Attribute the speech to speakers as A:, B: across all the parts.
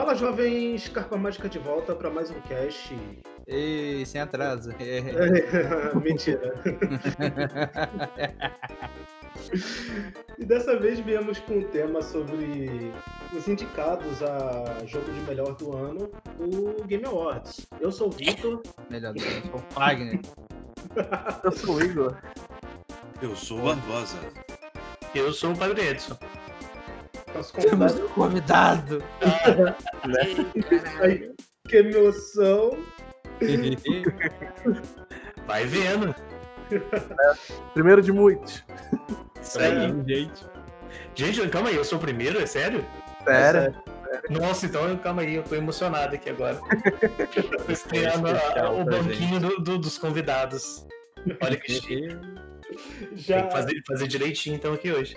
A: Fala, jovens, Carpa Mágica de volta para mais um cast.
B: Ei, sem atraso.
A: Mentira. e dessa vez viemos com um tema sobre os indicados a jogo de melhor do ano, o Game Awards. Eu sou o Vitor.
B: Melhor do ano, eu sou o Fagner.
C: eu sou o Igor.
D: Eu sou o Barbosa.
E: Eu sou o Padre Edson.
B: Nosso convidado. Temos convidado.
A: Ah, né? que emoção.
E: Vai vendo.
C: Primeiro de muitos.
E: Sério, gente. Gente, calma aí, eu sou o primeiro, é sério?
C: Sério.
E: Nossa, então calma aí, eu tô emocionado aqui agora. Tô estreando o banquinho do, do, dos convidados. Olha que chique. Já... Tem que fazer, fazer direitinho então aqui hoje.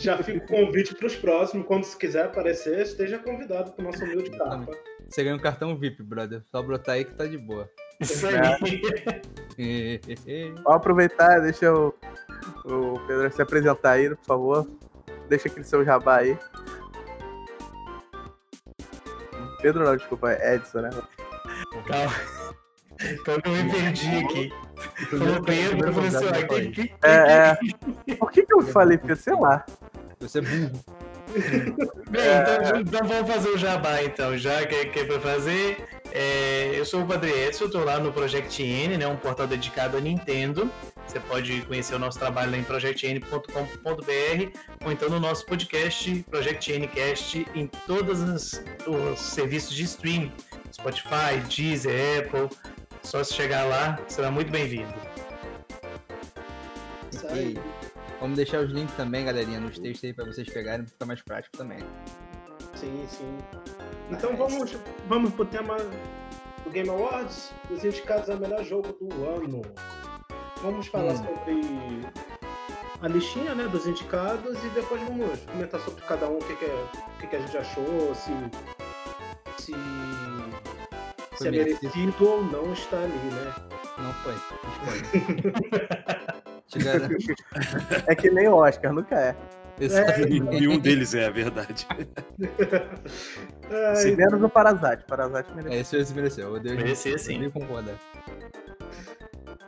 A: Já fica o convite para os próximos. Quando se quiser aparecer, esteja convidado para o nosso humilde capa.
B: Você ganha um cartão VIP, brother. Só brotar aí que tá de boa.
E: Isso aí.
C: Vou aproveitar, deixa o, o Pedro se apresentar aí, por favor. Deixa aquele seu jabá aí. Pedro não, desculpa, é Edson, né?
E: Calma. Calma que eu me perdi aqui. Falou Pedro, professor.
C: É, é. Por que, que eu falei Pedro? Sei lá.
B: Você é burro.
E: Bem, então, então, vamos fazer o jabá então, já que, que é pra fazer. É, eu sou o Padre Edson, estou lá no Project N, né, um portal dedicado a Nintendo. Você pode conhecer o nosso trabalho lá em projectn.com.br ou então no nosso podcast Project Ncast em todos os, os serviços de streaming, Spotify, Deezer, Apple. Só se chegar lá, será muito bem-vindo.
B: Isso aí. Vamos deixar os links também, galerinha, nos textos aí para vocês pegarem, ficar mais prático também.
A: Sim, sim. Então vamos, vamos pro tema do Game Awards, os indicados a melhor jogo do ano. Vamos falar hum. sobre a listinha né, dos indicados e depois vamos comentar sobre cada um, o que, que, é, o que, que a gente achou, se, se, se é merecido ou não estar ali, né?
B: Não foi.
C: é que nem o Oscar, nunca é.
D: É. E um deles é a verdade.
C: Se menos o Parasite. Parasite mereceu.
B: É, esse, esse mereceu. Eu
E: merecia sim.
B: Eu concordar.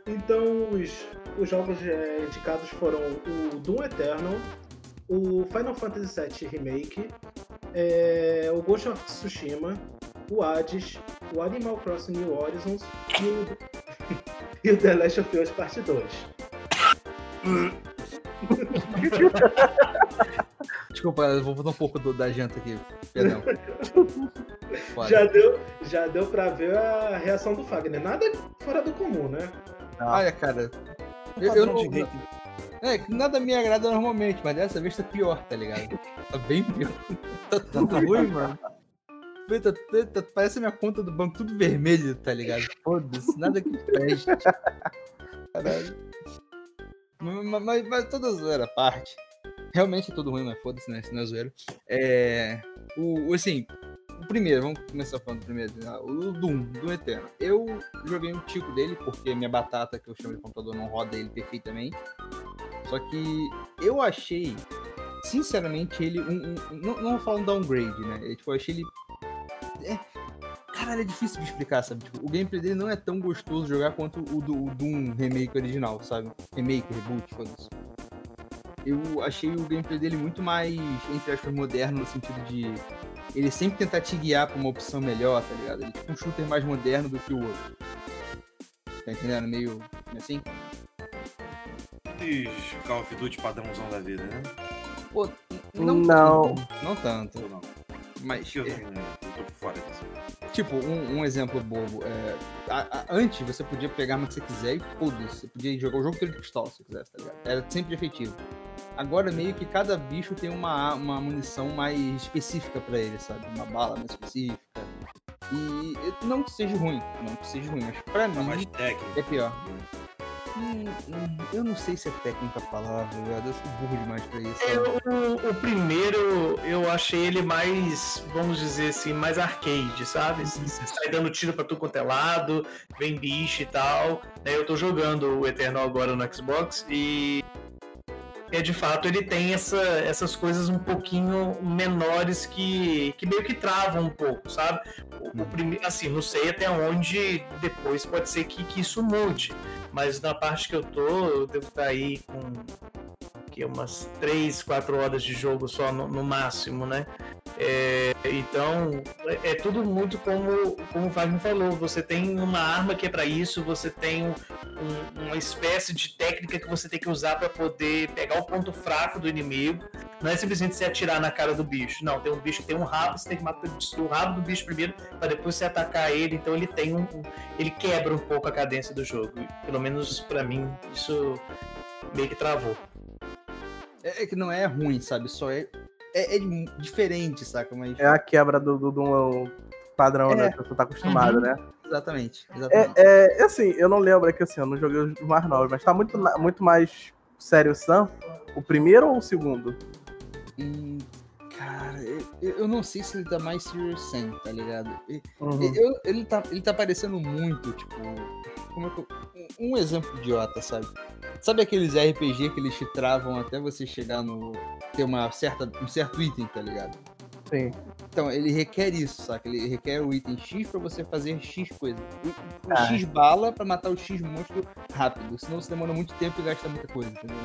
A: Então, os, os jogos é, indicados foram o Doom Eternal, o Final Fantasy VII Remake, é, o Ghost of Tsushima, o Hades, o Animal Crossing New Horizons e o, e o The Last of Us Part 2.
B: Desculpa, eu vou botar um pouco do, da janta aqui. Perdão.
A: já deu, já deu pra ver a reação do Fagner. Nada fora do comum, né?
B: Ah. Olha, cara. Eu, eu não. É, nada me agrada normalmente, mas dessa vez tá pior, tá ligado? Tá bem pior. Tá tudo ruim, mano. Tá, tá, tá, parece a minha conta do banco tudo vermelho, tá ligado? Foda-se, nada que preste. Caralho. Mas, mas, mas toda zoeira parte. Realmente é tudo ruim, mas foda-se, né? Isso não é zoeira. É. O, assim, o primeiro, vamos começar falando do primeiro. Né? O Doom, Doom Eterno. Eu joguei um tico dele, porque minha batata, que eu chamo de computador, não roda ele perfeitamente. Só que eu achei, sinceramente, ele um. um não, não vou falar um downgrade, né? Eu, tipo, eu achei ele. É, Caralho, é difícil de explicar, sabe? Tipo, o gameplay dele não é tão gostoso jogar quanto o do o Doom remake original, sabe? Remake, reboot, foda-se. Eu achei o gameplay dele muito mais, entre aspas, moderno, no sentido de ele sempre tentar te guiar pra uma opção melhor, tá ligado? Ele é tipo um shooter mais moderno do que o outro. Tá entendendo? Meio assim?
D: Call of Duty padrãozão da vida, né?
B: Pô, não.
C: Não,
B: não tanto.
D: Não.
B: Mas.
D: Eu, é... eu tô por fora disso.
B: Tipo, um, um exemplo bobo. É, a, a, antes você podia pegar o que você quiser e foda-se. Você podia jogar o jogo inteiro de pistola se você quisesse, tá ligado? Era sempre efetivo. Agora meio que cada bicho tem uma, uma munição mais específica para ele, sabe? Uma bala mais específica. E não que seja ruim, não que seja ruim, mas pra tá mim é pior. Hum, hum, eu não sei se é técnica a palavra, eu sou burro demais pra isso.
E: O, primeiro, eu achei ele mais, vamos dizer assim, mais arcade, sabe? Você sai dando tiro pra tudo quanto é lado, vem bicho e tal. Eu tô jogando o Eternal agora no Xbox e é de fato ele tem essa, essas coisas um pouquinho menores que, que meio que travam um pouco, sabe? O, o primeiro, assim, não sei até onde depois pode ser que, que isso mude, mas na parte que eu tô, eu devo estar aí com que umas 3, 4 horas de jogo só no, no máximo, né? É, então, é, é tudo muito como, como o Wagner falou. Você tem uma arma que é para isso, você tem um, uma espécie de técnica que você tem que usar para poder pegar o ponto fraco do inimigo. Não é simplesmente você atirar na cara do bicho. Não, tem um bicho que tem um rabo, você tem que matar o rabo do bicho primeiro para depois você atacar ele. Então ele tem um, ele quebra um pouco a cadência do jogo. Pelo menos para mim isso meio que travou.
B: É, é que não é ruim, sabe? Só é, é, é diferente, saca? Mas...
C: É a quebra do, do, do padrão, é. né? Que você tá acostumado, uhum. né?
B: Exatamente. exatamente.
C: É, é, assim, eu não lembro aqui assim, eu não joguei os mais novos, mas tá muito, muito mais sério o Sam. O primeiro ou o segundo?
B: Hum, cara, eu, eu, não sei se ele tá mais Serious Sam, tá ligado? Uhum. Eu, ele, tá, ele tá parecendo muito, tipo. Como é que eu, um exemplo idiota, sabe? Sabe aqueles RPG que eles te travam até você chegar no. ter uma certa, um certo item, tá ligado?
C: Sim.
B: Então, ele requer isso, saca? Ele requer o item X pra você fazer X coisa. O, ah. X bala pra matar o X monstro rápido. Senão você demora muito tempo e gasta muita coisa, entendeu?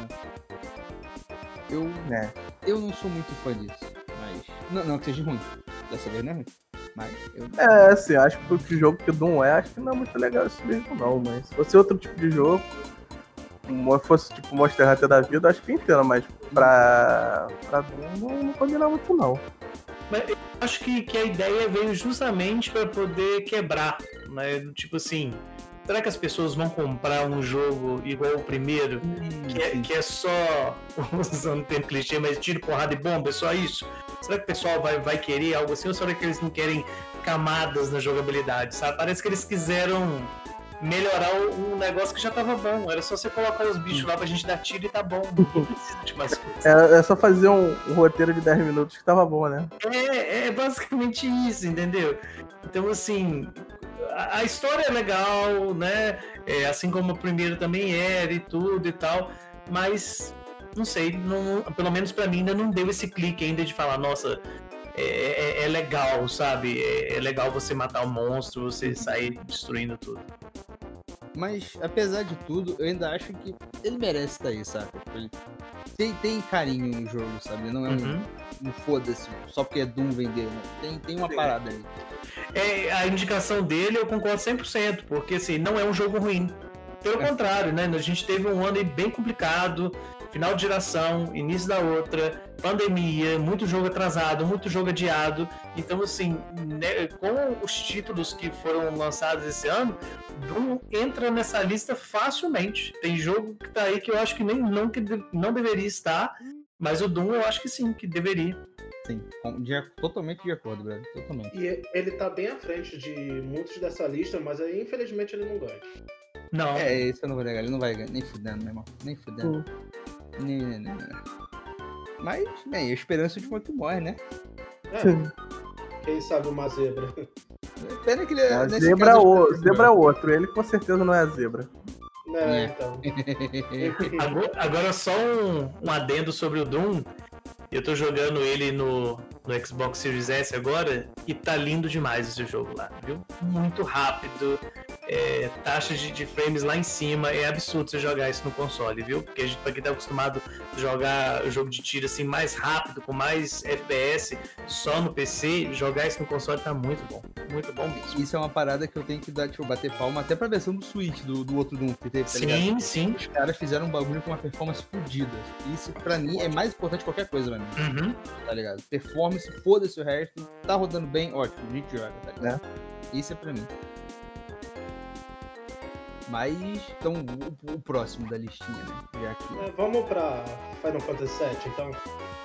B: Eu. É. Eu não sou muito fã disso. Mas. Não, não que seja ruim. Dessa vez não é ruim. Mas eu...
C: É, assim, acho que o jogo que o Doom é, acho que não é muito legal isso mesmo, não. Mas se fosse outro tipo de jogo, fosse tipo Monster Hunter da vida, acho que entendo, mas pra, pra Doom não, não combina muito, não.
E: Mas eu acho que, que a ideia veio justamente para poder quebrar, né? Tipo assim, será que as pessoas vão comprar um jogo igual o primeiro, hum, que, é, que, é, só, usando o termo clichê, mas tiro, porrada e bomba, é só isso? Será que o pessoal vai, vai querer algo assim, ou será que eles não querem camadas na jogabilidade, sabe? Parece que eles quiseram melhorar um negócio que já tava bom. Era só você colocar os bichos lá pra gente dar tiro e tá bom.
C: É, é só fazer um, um, roteiro de 10 minutos que tava bom, né?
E: É, é basicamente isso, entendeu? Então, assim, a, a história é legal, né? É, assim como o primeiro também era e tudo e tal. Mas, não sei, não, pelo menos para mim ainda não deu esse clique ainda de falar, nossa, é, é, é, legal, sabe? É, é, legal você matar o um monstro, você sair destruindo tudo.
B: Mas, apesar de tudo, eu ainda acho que ele merece estar aí, sabe? Ele tem, tem carinho no jogo, sabe? Não é uhum. um, um foda-se, só porque é Doom vender, né? Tem, tem uma parada aí.
E: É, a indicação dele eu concordo 100%, porque assim, não é um jogo ruim. Pelo é. contrário, né? A gente teve um ano bem complicado, final de geração, início da outra, pandemia, muito jogo atrasado, muito jogo adiado. Então, assim, né, com os títulos que foram lançados esse ano, Doom entra nessa lista facilmente. Tem jogo que tá aí que eu acho que nem não, que não deveria estar, mas o Doom eu acho que sim, que deveria.
B: Sim, de, totalmente de acordo, velho. Totalmente.
A: E ele tá bem à frente de muitos dessa lista, mas aí infelizmente ele não ganha.
B: Não. É, isso eu não vou negar, ele não vai ganhar, nem fudendo, meu irmão. Nem fudendo. Nem, nem, nem, Mas, bem, a esperança de quanto morre, né?
A: É. Quem sabe uma zebra.
C: Pena que ele é. é zebra, caso, o, zebra é outro, ele com certeza não é zebra.
A: É, é. então.
E: agora, agora, só um, um adendo sobre o Doom. Eu tô jogando ele no, no Xbox Series S agora e tá lindo demais esse jogo lá, viu? Muito rápido, é, taxas de, de, frames lá em cima. É absurdo você jogar isso no console, viu? Porque a gente, pra quem tá acostumado a jogar o jogo de tiro assim mais rápido, com mais FPS, só no PC, jogar isso no console tá muito bom. Muito bom mesmo.
B: Isso é uma parada que eu tenho que dar, tipo, bater palma até pra versão do Switch, do, do outro Doom que teve, tá
E: Sim, ligado? sim.
B: Os caras fizeram um bagulho com uma performance fodida. Isso, pra mim, é mais importante que qualquer coisa, mano.
E: Uhum.
B: Tá ligado? Performance, foda-se o resto. Tá rodando bem, ótimo. A gente joga, tá ligado? É. Isso é pra mim. Mas, então, o, o, próximo da listinha, né? Já que...
A: É, vamos pra Final Fantasy VII, então.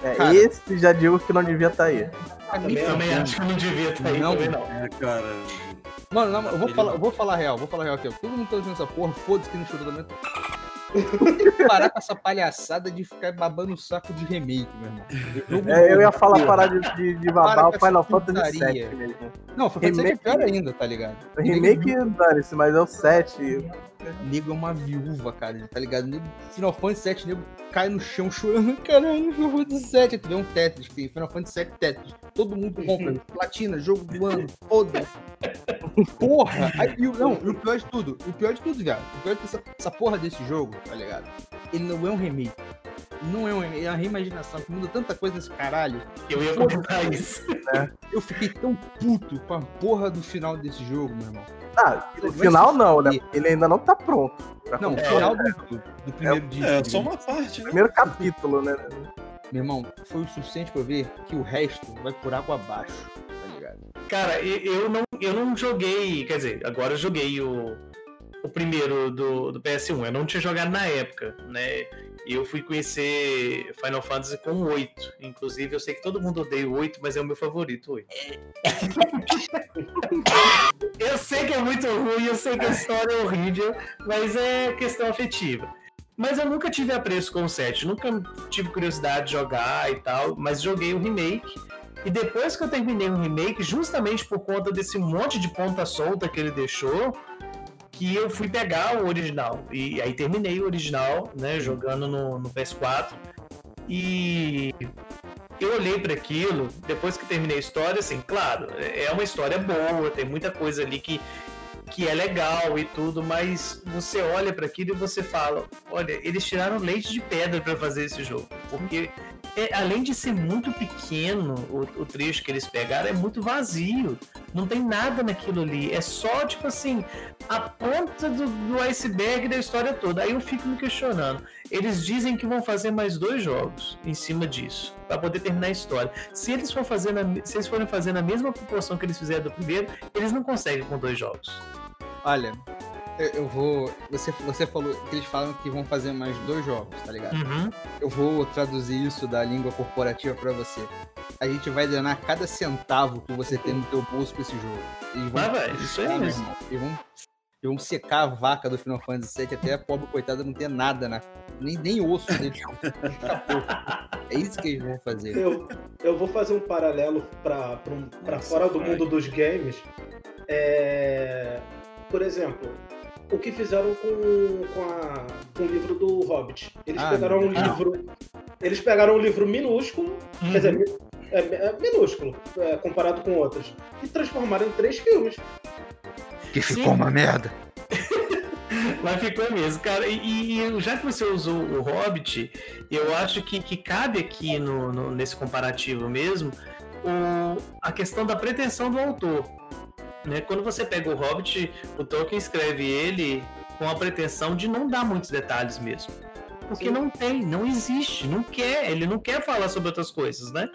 C: É, cara, esse já digo que não devia estar tá aí.
E: Também, também acho que não devia estar tá aí, não, também não. É,
D: cara.
B: Mano, não, eu, vou falar, eu vou falar real, vou falar real aqui. Todo mundo tá usando essa porra, foda-se que não chorou também. Tem que parar com essa palhaçada de ficar babando o saco de remake, meu irmão. Jogo
C: É, eu ia falar parar de, de, de babar o Final Fantasy. VII mesmo.
B: Não, Final Fantasy VII é
C: Remake-
B: pior ainda, tá ligado?
C: Remake, dane-se, mas é o 7.
B: Nego é uma viúva, cara, tá ligado? Nego, Final Fantasy VII, nego cai no chão chorando, caralho, Final Fantasy VII. Tu vê um Tetris, tem Final Fantasy VII Tetris. Todo mundo compra, platina, jogo do ano, foda-se. Porra! Aí, não, e o pior de tudo, o pior de tudo, viado, o pior dessa essa porra desse jogo, tá ligado? Ele não é um remake. Não é um remake, é uma reimaginação que muda tanta coisa nesse caralho.
E: Eu ia comentar isso.
B: Eu fiquei tão puto com a porra do final desse jogo, meu irmão.
C: Ah, no
B: Vai
C: final não, né? Ele ainda não tá pronto. pra
B: Não, o final do, do, do primeiro disco.
D: É, só
B: ligado?
D: uma parte, né?
C: Primeiro capítulo, né?
B: Meu irmão, foi o suficiente pra eu ver que o resto vai por água abaixo, tá ligado?
E: Cara, eu não, eu não joguei. Quer dizer, agora eu joguei o, o primeiro do, do PS1. Eu não tinha jogado na época, né? E eu fui conhecer Final Fantasy com o 8. Inclusive, eu sei que todo mundo odeia o 8, mas é o meu favorito, o 8. eu sei que é muito ruim, eu sei que a história é horrível, mas é questão afetiva. Mas eu nunca tive apreço com o 7, nunca tive curiosidade de jogar e tal, mas joguei o remake. E depois que eu terminei o remake, justamente por conta desse monte de ponta solta que ele deixou, que eu fui pegar o original. E aí terminei o original, né, jogando no, no PS4. E eu olhei para aquilo, depois que terminei a história, assim, claro, é uma história boa, tem muita coisa ali que, que é legal e tudo, mas você olha para aquilo e você fala: olha, eles tiraram leite de pedra para fazer esse jogo, porque é, além de ser muito pequeno o, o trecho que eles pegaram, é muito vazio. Não tem nada naquilo ali. É só, tipo assim, a ponta do, do iceberg da história toda. Aí eu fico me questionando. Eles dizem que vão fazer mais dois jogos em cima disso, para poder terminar a história. Se eles, for se eles forem fazer na mesma proporção que eles fizeram do primeiro, eles não conseguem com dois jogos.
B: Olha, eu, vou. Você, você falou que eles falam que vão fazer mais dois jogos, tá ligado?
E: Uhum.
B: Eu vou traduzir isso da língua corporativa pra você. A gente vai drenar cada centavo que você tem no teu bolso pra esse jogo. Eles vão,
E: Vai, vai, isso mesmo.
B: irmão. Eles vão, eles vão secar a vaca do Final Fantasy VII até a pobre coitada não ter nada, na, nem, nem osso dele. É isso que eles vão fazer.
A: Eu, eu vou fazer um paralelo para
D: Nossa,
A: fora do mundo dos games. É, por exemplo, o que fizeram com, com, a- com o livro do Hobbit. Eles
B: Ah,
A: pegaram um
E: meu Deus.
A: livro. Eles pegaram um livro minúsculo, quer dizer,
E: Uhum.
A: é, é minúsculo, é, comparado com outros, e transformaram em três filmes.
B: Que
E: ficou uma
B: merda.
E: Mas ficou mesmo, cara. E, e já que você usou o Hobbit, eu acho que, que cabe aqui no, no- nesse comparativo mesmo o- a questão da pretensão do autor. Né? Quando você pega o Hobbit, o Tolkien escreve ele com a pretensão de não dar muitos detalhes mesmo. Porque
A: Sim.
E: não tem, não existe, não quer, ele não quer falar sobre outras coisas, né?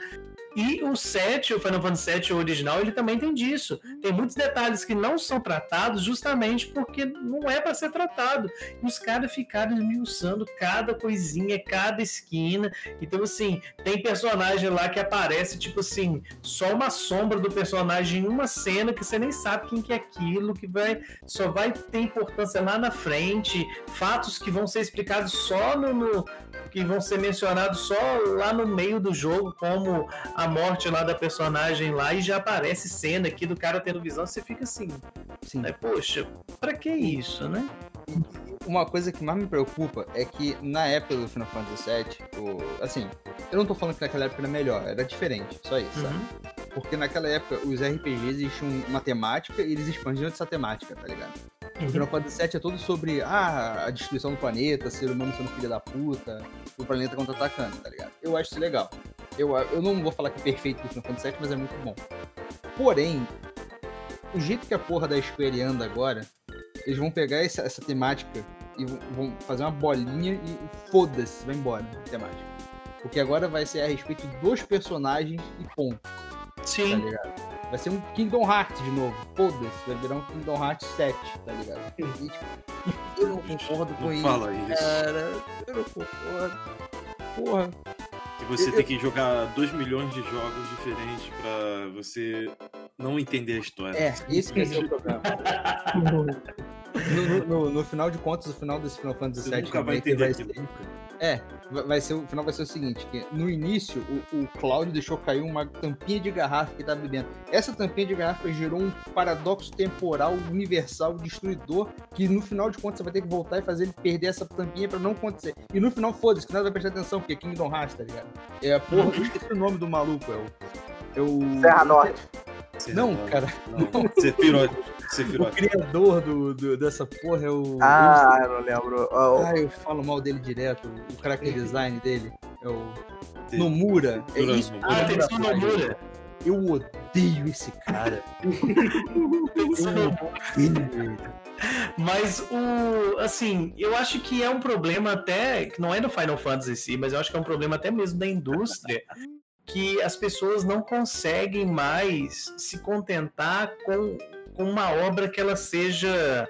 E: E o 7, o Final Fantasy 7 o original, ele também tem disso. Tem muitos detalhes que não são tratados justamente porque não é para ser tratado. E os caras ficaram esmiuçando cada coisinha, cada esquina. Então, assim, tem personagem lá que aparece, tipo assim, só uma sombra do personagem em uma cena que você nem sabe quem que é aquilo, que vai só vai ter importância lá na frente. Fatos que vão ser explicados só no- no que vão ser mencionados só lá no meio do jogo, como a morte lá da personagem lá, e já aparece cena aqui do cara tendo visão, você fica assim,
B: Sim.
E: né? Poxa, pra que isso, né?
B: Uma coisa que mais me preocupa é que na época do Final Fantasy VII, o, assim, eu não tô falando que naquela época era melhor, era diferente, só isso, sabe?
E: Uhum.
B: Porque naquela época os RPGs existiam uma temática e eles expandiam essa temática, tá ligado? O Final Fantasy VII é todo sobre ah, a destruição do planeta, ser humano sendo filho da puta, o planeta contra-atacando, tá ligado? Eu acho isso legal. Eu, eu não vou falar que é perfeito do Final Fantasy VII, mas é muito bom. Porém, o jeito que a porra da Square anda agora, eles vão pegar essa, essa temática e vão, fazer uma bolinha e foda-se, vai embora a temática. Porque agora vai ser a respeito dos personagens e ponto tá
E: Sim,
B: ligado? Vai ser um Kingdom Hearts de novo. Foda-se, vai virar um Kingdom Hearts 7, tá ligado? E, tipo, eu não concordo com
D: Não
B: isso.
D: fala isso.
B: Cara, eu não concordo. Porra.
D: Que você
B: eu-
D: tem que jogar 2 milhões de jogos diferentes pra você não entender a história.
B: É, esse que ser o problema. No, no- no- no final de contas, o final desse Final Fantasy VII
D: nunca vai entender
B: vai ser,
D: nunca.
B: É, vai ser, o final vai ser o seguinte, que no início o, o Cláudio deixou cair uma tampinha de garrafa que estava bebendo. Essa tampinha de garrafa gerou um paradoxo temporal universal destruidor que no final de contas você vai ter que voltar e fazer ele perder essa tampinha pra não acontecer. E no final, foda-se, que nada vai prestar atenção, porque é Kingdom Hearts, tá ligado? É a porra, eu esqueci o nome do maluco, é o... É o...
C: Serra Norte.
B: Não, cara,
D: Não, Sephiroth.
B: O criador do, do- dessa porra é o...
C: Ah, eu não lembro. Ó,
B: Ah, eu falo mal dele direto. O character design dele é o
D: Sim.
B: Nomura. É isso.
D: Nomura.
E: Ah, Tetsuya Nomura.
B: Eu odeio esse cara. Eu odeio.
E: Mas o. Assim, eu acho que é um problema até. que não é do Final Fantasy em si, mas eu acho que é um problema até mesmo da indústria. Que as pessoas não conseguem mais se contentar com, com uma obra que ela seja.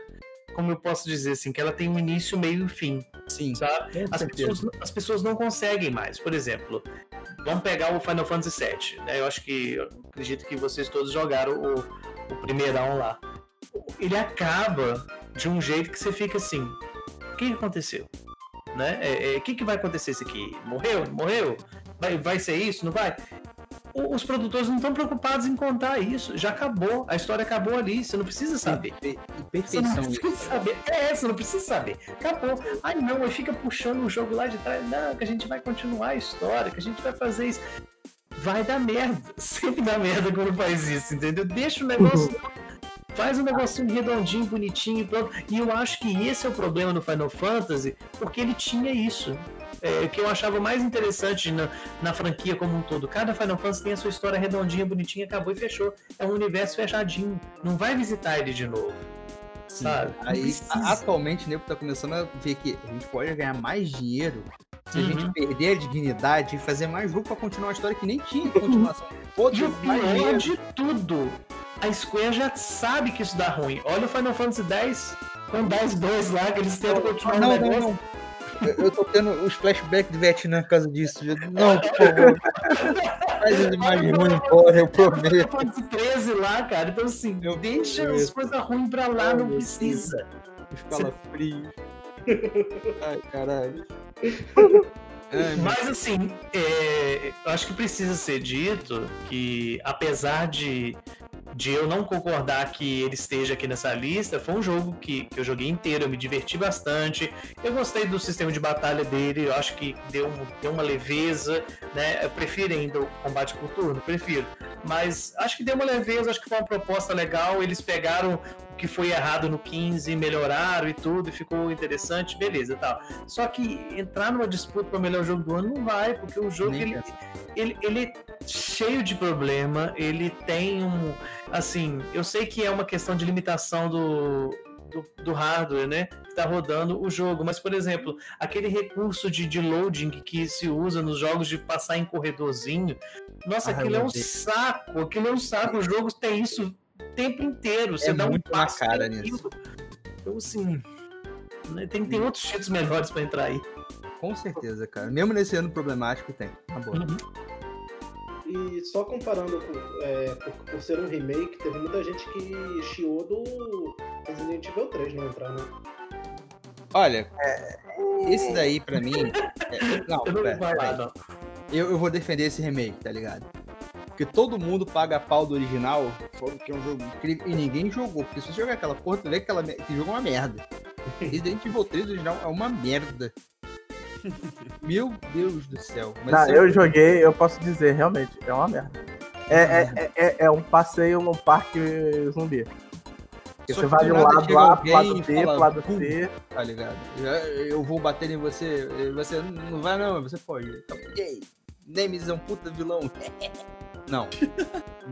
E: Como eu posso dizer assim, que ela tem um início, meio e fim,
B: Sim,
E: sabe? As pessoas, as pessoas não conseguem mais. Por exemplo, vamos pegar o Final Fantasy VII. Né? Eu acho que. Eu acredito que vocês todos jogaram o, o primeirão lá. Ele acaba de um jeito que você fica assim. O que aconteceu? Né? É, é, O que, que vai acontecer isso aqui? Morreu? Morreu? Vai, vai ser isso? Não vai? Os produtores não estão preocupados em contar isso. Já acabou. A história acabou ali. Você não precisa saber.
B: E
E: Você não
B: perfeição.
E: precisa saber. É, você não precisa saber. Acabou. Ai não, aí fica puxando o jogo lá de trás. Não, que a gente vai continuar a história, que a gente vai fazer isso. Vai dar merda. Sempre dá merda quando faz isso, entendeu? Deixa o negócio. Faz um negocinho redondinho, bonitinho e pronto. E eu acho que esse é o problema do Final Fantasy, porque ele tinha isso. É, o que eu achava mais interessante na, na franquia como um todo. Cada Final Fantasy tem a sua história redondinha, bonitinha, acabou e fechou. É um universo fechadinho. Não vai visitar ele de novo.
B: Sim.
E: sabe?
B: Aí, atualmente, o nego tá começando a ver que a gente pode ganhar mais dinheiro se a
E: Uhum.
B: gente perder a dignidade e fazer mais jogo pra continuar uma história que nem tinha continuação.
E: E o pior de tudo, a Square já sabe que isso dá ruim. Olha o Final Fantasy X com 10 2 lá, que eles tentam continuar
B: Não,
E: o
B: não,
E: negócio.
B: não. Eu tô tendo os flashbacks do Vietnã por causa disso. Não, por favor. Faz as imagens ruins embora, eu prometo.
E: Fantasy 13 lá, cara. Então, assim,
B: Eu
E: deixa
B: prometo.
E: as coisas ruins pra lá, não precisa.
B: Os calafrios. Ai, caralho. Ai,
E: Mas assim, é, eu acho que precisa ser dito que, apesar de, de eu não concordar que ele esteja aqui nessa lista, foi um jogo que, que eu joguei inteiro, eu me diverti bastante. Eu gostei do sistema de batalha dele, eu acho que deu, deu uma leveza, né? Eu prefiro ainda o combate por turno, prefiro. Mas acho que deu uma leveza, acho que foi uma proposta legal. Eles pegaram que foi errado no 15, melhoraram e tudo, e ficou interessante, beleza tal. Só que entrar numa disputa para o melhor jogo do ano não vai, porque o jogo ele, ele, ele é cheio de problema, ele tem um. Assim, eu sei que é uma questão de limitação do, do, do hardware, né? Que tá rodando o jogo, mas, por exemplo, aquele recurso de, de loading que se usa nos jogos de passar em corredorzinho, nossa,
B: Ah,
E: aquilo é um
B: odeio.
E: saco, aquilo é um saco, o jogo tem isso tempo inteiro, você
B: É
E: dá um
B: muito na
E: passo
B: cara
E: tem
B: nisso.
E: Então, assim. né, Tem, tem outros títulos melhores pra entrar aí.
B: Com certeza, cara. Mesmo nesse ano problemático, tem. Na boa.
A: E só comparando com, é, por, por ser um remake, teve muita gente que chiou do Resident Evil 3 não entrar, né?
B: Olha, esse daí pra mim. é- não,
E: Eu não
B: pera,
E: não.
B: eu, eu vou defender esse remake, tá ligado? Porque todo mundo paga pau do original, falando que é um jogo incrível, e ninguém jogou. Porque se você jogar aquela porra, tu vê que aquela, me- aquele jogo é uma merda. Resident Evil 3 original é uma merda. Meu Deus do céu. Mas
C: Não,
B: é
C: eu
B: um-
C: joguei, eu posso dizer, realmente, é uma merda. É, é, é, é- é um passeio no parque zumbi. Você
B: que
C: vai
B: do
C: de um lado A pro lado B, pro lado. C.
B: Tá ligado? Eu, vou bater em você, você não vai não, você pode. Ok. Nemesis é um puta vilão. Não.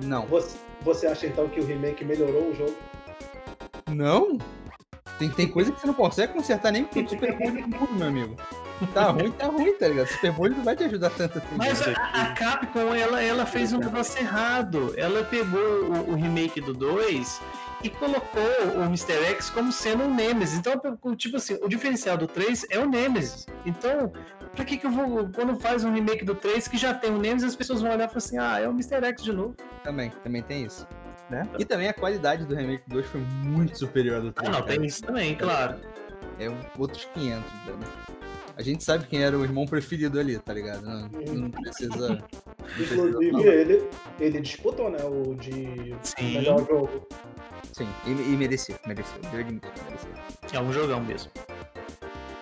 B: Não.
A: Você, você acha então que o remake melhorou o jogo?
B: Não? Tem, tem coisa que você não consegue consertar nem com o Super Bowl de tudo, meu amigo. Tá ruim, tá ruim, tá ligado? Super Bowl não vai te ajudar tanto assim.
E: Mas a, a Capcom, ela, ela fez um negócio errado. Ela pegou o, o remake do 2 e colocou o Mr. X como sendo um Nemesis. Então, tipo assim, o diferencial do 3 é o Nemesis. Então, pra que que eu vou... Quando faz um remake do 3 que já tem o Nemesis, as pessoas vão olhar e falar assim, ah, é o Mr. X de novo.
B: Também, também tem isso.
C: né?
B: E também a qualidade do Remake 2 foi muito superior ao do
E: Ah,
B: 3.
E: não,
B: cara.
E: tem isso também, claro.
B: É um- outros 500, né? A gente sabe quem era o irmão preferido ali, tá ligado? Não, não precisa.
A: Inclusive, ele, ele disputou, né? O de
E: Sim.
A: melhor jogo.
B: Sim, e, e merecia, merecia. Deu admitir, merecia.
E: É um jogão mesmo.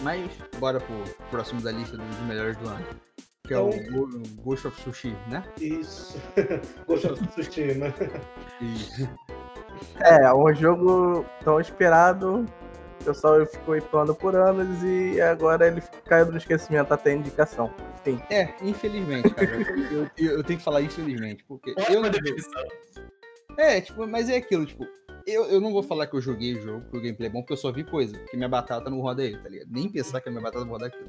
B: Mas, bora pro próximo da lista dos melhores do ano. Que é
A: Então-
B: o Go- Ghost of Sushi, né?
A: Isso. Gostou do Tsushima.
B: E
C: É, um jogo tão esperado. O pessoal ficou hipando por anos e agora ele caiu no esquecimento até a indicação. Enfim.
B: É, infelizmente, cara. eu, eu- eu tenho que falar infelizmente, porque eu não. É, tipo, mas é aquilo, tipo, eu, eu não vou falar que eu joguei o jogo, que o gameplay é bom, porque eu só vi coisa, que minha batata não roda ele, tá ligado? Nem pensar que a minha batata não roda aquilo.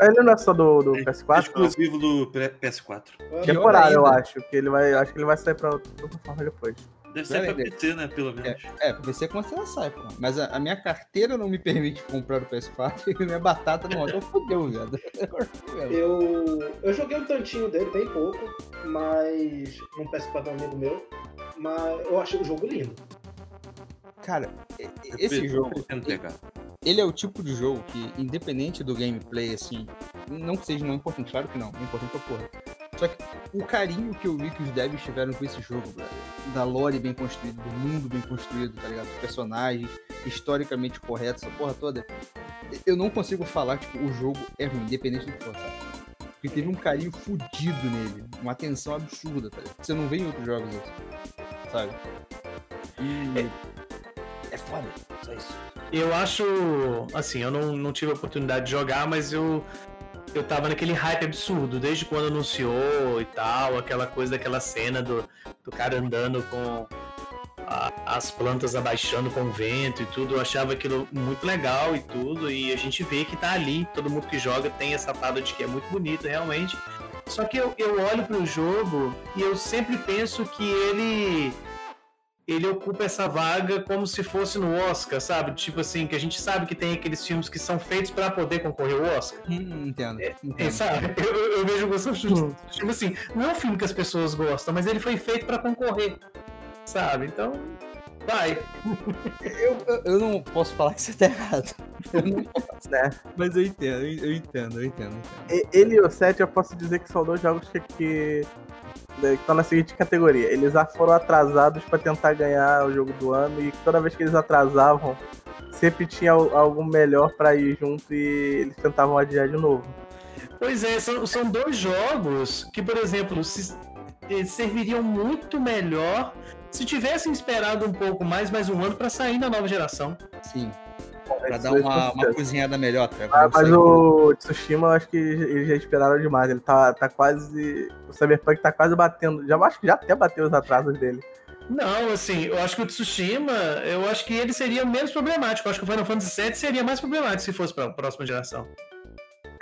C: Ele não é só do, do
D: É
C: PS4? não.
D: Exclusivo do P- PS4.
C: Temporário, eu
B: ainda.
C: acho. Que ele vai, acho que ele vai sair pra outra plataforma depois.
D: Deve ser pra. PC, né? Pelo menos.
B: É, pra PC quando ela sai, pô. Mas a, a minha carteira não me permite comprar o PS4 e minha batata não roda. Então fodeu, viado.
A: Eu, eu joguei um tantinho dele, bem pouco, mas não peço para um amigo meu. Mas eu achei o jogo lindo.
B: Cara, e- esse jogo,
D: Pretendo pegar.
B: ele é o tipo de jogo que, independente do gameplay, assim, não que seja não importante, claro que não, é importante pra porra. Só que o carinho que eu vi que os devs tiveram com esse jogo, brother, da lore bem construída, do mundo bem construído, tá ligado? Dos personagens, historicamente corretos, essa porra toda, eu não consigo falar, tipo, o jogo é ruim, independente do que for, sabe? Porque teve um carinho fudido nele, uma atenção absurda, tá ligado? Você não vê em outros jogos isso, sabe? E... É foda, só isso.
E: Eu acho, assim, eu não, não tive a oportunidade de jogar, mas eu eu tava naquele hype absurdo, desde quando anunciou e tal, aquela coisa daquela cena do, do cara andando com a- as plantas abaixando com o vento e tudo, eu achava aquilo muito legal e tudo, e a gente vê que tá ali, todo mundo que joga tem essa parada de que é muito bonito, realmente. Só que eu, eu olho pro jogo e eu sempre penso que ele ele ocupa essa vaga como se fosse no Oscar, sabe? Tipo assim, que a gente sabe que tem aqueles filmes que são feitos pra poder concorrer ao Oscar.
B: Hum, entendo.
E: É,
B: entendo.
E: sabe? Eu, eu- vejo o Ghost of Tsushima, tipo assim, não é um filme que as pessoas gostam, mas ele foi feito pra concorrer, sabe? Então, vai.
B: Eu, eu, eu não posso falar que você tá errado. Eu não posso,
C: Né?
B: Mas eu entendo, eu, entendo, eu entendo, eu entendo.
C: Ele e o 7 eu posso dizer que são dois jogos que, que, que estão na seguinte categoria. Eles já foram atrasados pra tentar ganhar o jogo do ano e toda vez que eles atrasavam, sempre tinha al- algo melhor pra ir junto e eles tentavam adiar de novo.
E: Pois é, são, são dois jogos que, por exemplo, se, serviriam muito melhor se tivessem esperado um pouco mais, mais um ano pra sair na nova geração.
B: Sim. Pra dar
C: dois
B: uma, uma cozinhada melhor, tá?
C: Ah, mas o Tsushima, eu acho que eles já esperaram demais. Ele tá, tá quase. O Cyberpunk tá quase batendo. Já acho que já até bateu os atrasos dele.
E: Não, assim, eu acho que o Tsushima, eu acho que ele seria menos problemático. Eu acho que o Final Fantasy VII seria mais problemático se fosse pra próxima geração.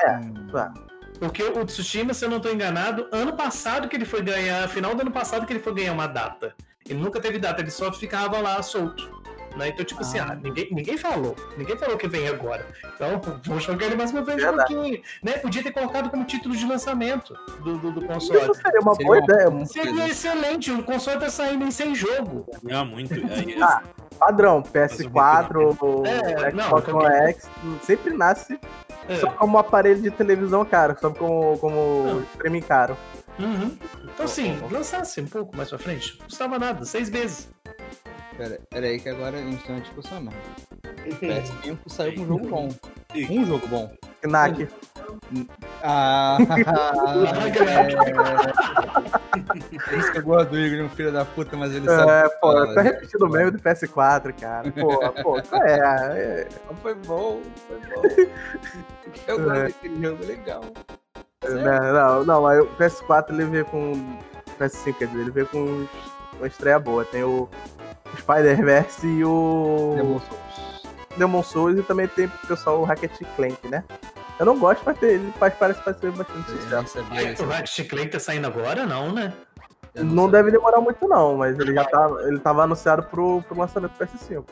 B: Hum,
C: Tá.
E: Porque o Tsushima, se eu não tô enganado, ano passado que ele foi ganhar, final do ano passado que ele foi ganhar uma data. Ele nunca teve data, ele só ficava lá solto. Né? Então, tipo assim,
B: Ah.
E: ah, ninguém, ninguém falou. Ninguém falou que vem agora. Então, vamos jogar ele mais uma vez um
C: Verdade.
E: pouquinho. Né? Podia ter colocado como título de lançamento do, do, do console.
C: Isso seria uma
B: Seria
C: boa
B: uma-
C: ideia.
E: Seria excelente, o console tá saindo em 100 jogo.
D: Ganhar muito. Aí,
C: Ah, Padrão, PS4,
E: É, não,
C: Xbox One
E: qualquer-
C: X, sempre nasce
E: É.
C: só como aparelho de televisão caro, só como, como
E: Não.
C: streaming caro.
E: Uhum. Então, assim, lançasse um pouco mais pra frente, não custava nada, seis meses.
B: Pera, pera aí que agora a gente tem uma discussão mesmo. PS5 saiu com um jogo bom. Um jogo bom.
C: Knack.
B: Ah, é... Isso que eu gosto do Igor, um filho da puta, mas ele sabe.
C: É,
B: o que
C: pô, tá
B: né?
C: repetindo o meme do PS4, cara. Pô, pô, qual é, é.
B: Foi bom, foi bom. Eu gosto
C: É.
B: daquele jogo, legal.
C: Não, não, não, mas o PS4 ele veio com. PS5, quer dizer, ele veio com uma estreia boa. Tem o Spider-Verse e o.
B: Demon Souls.
C: Demon Souls e também tem pro pessoal o Hackett Clank, né? Eu não gosto, mas ele faz, parece fazer bastante
B: Eu
C: sucesso.
B: nem sabia
E: Aí,
B: isso.
E: o Ratchet Clank tá saindo agora, não, né?
B: Eu
C: Não
B: sabia.
C: deve demorar muito não, mas ele já tá, ele tava anunciado pro, pro lançamento do PS5.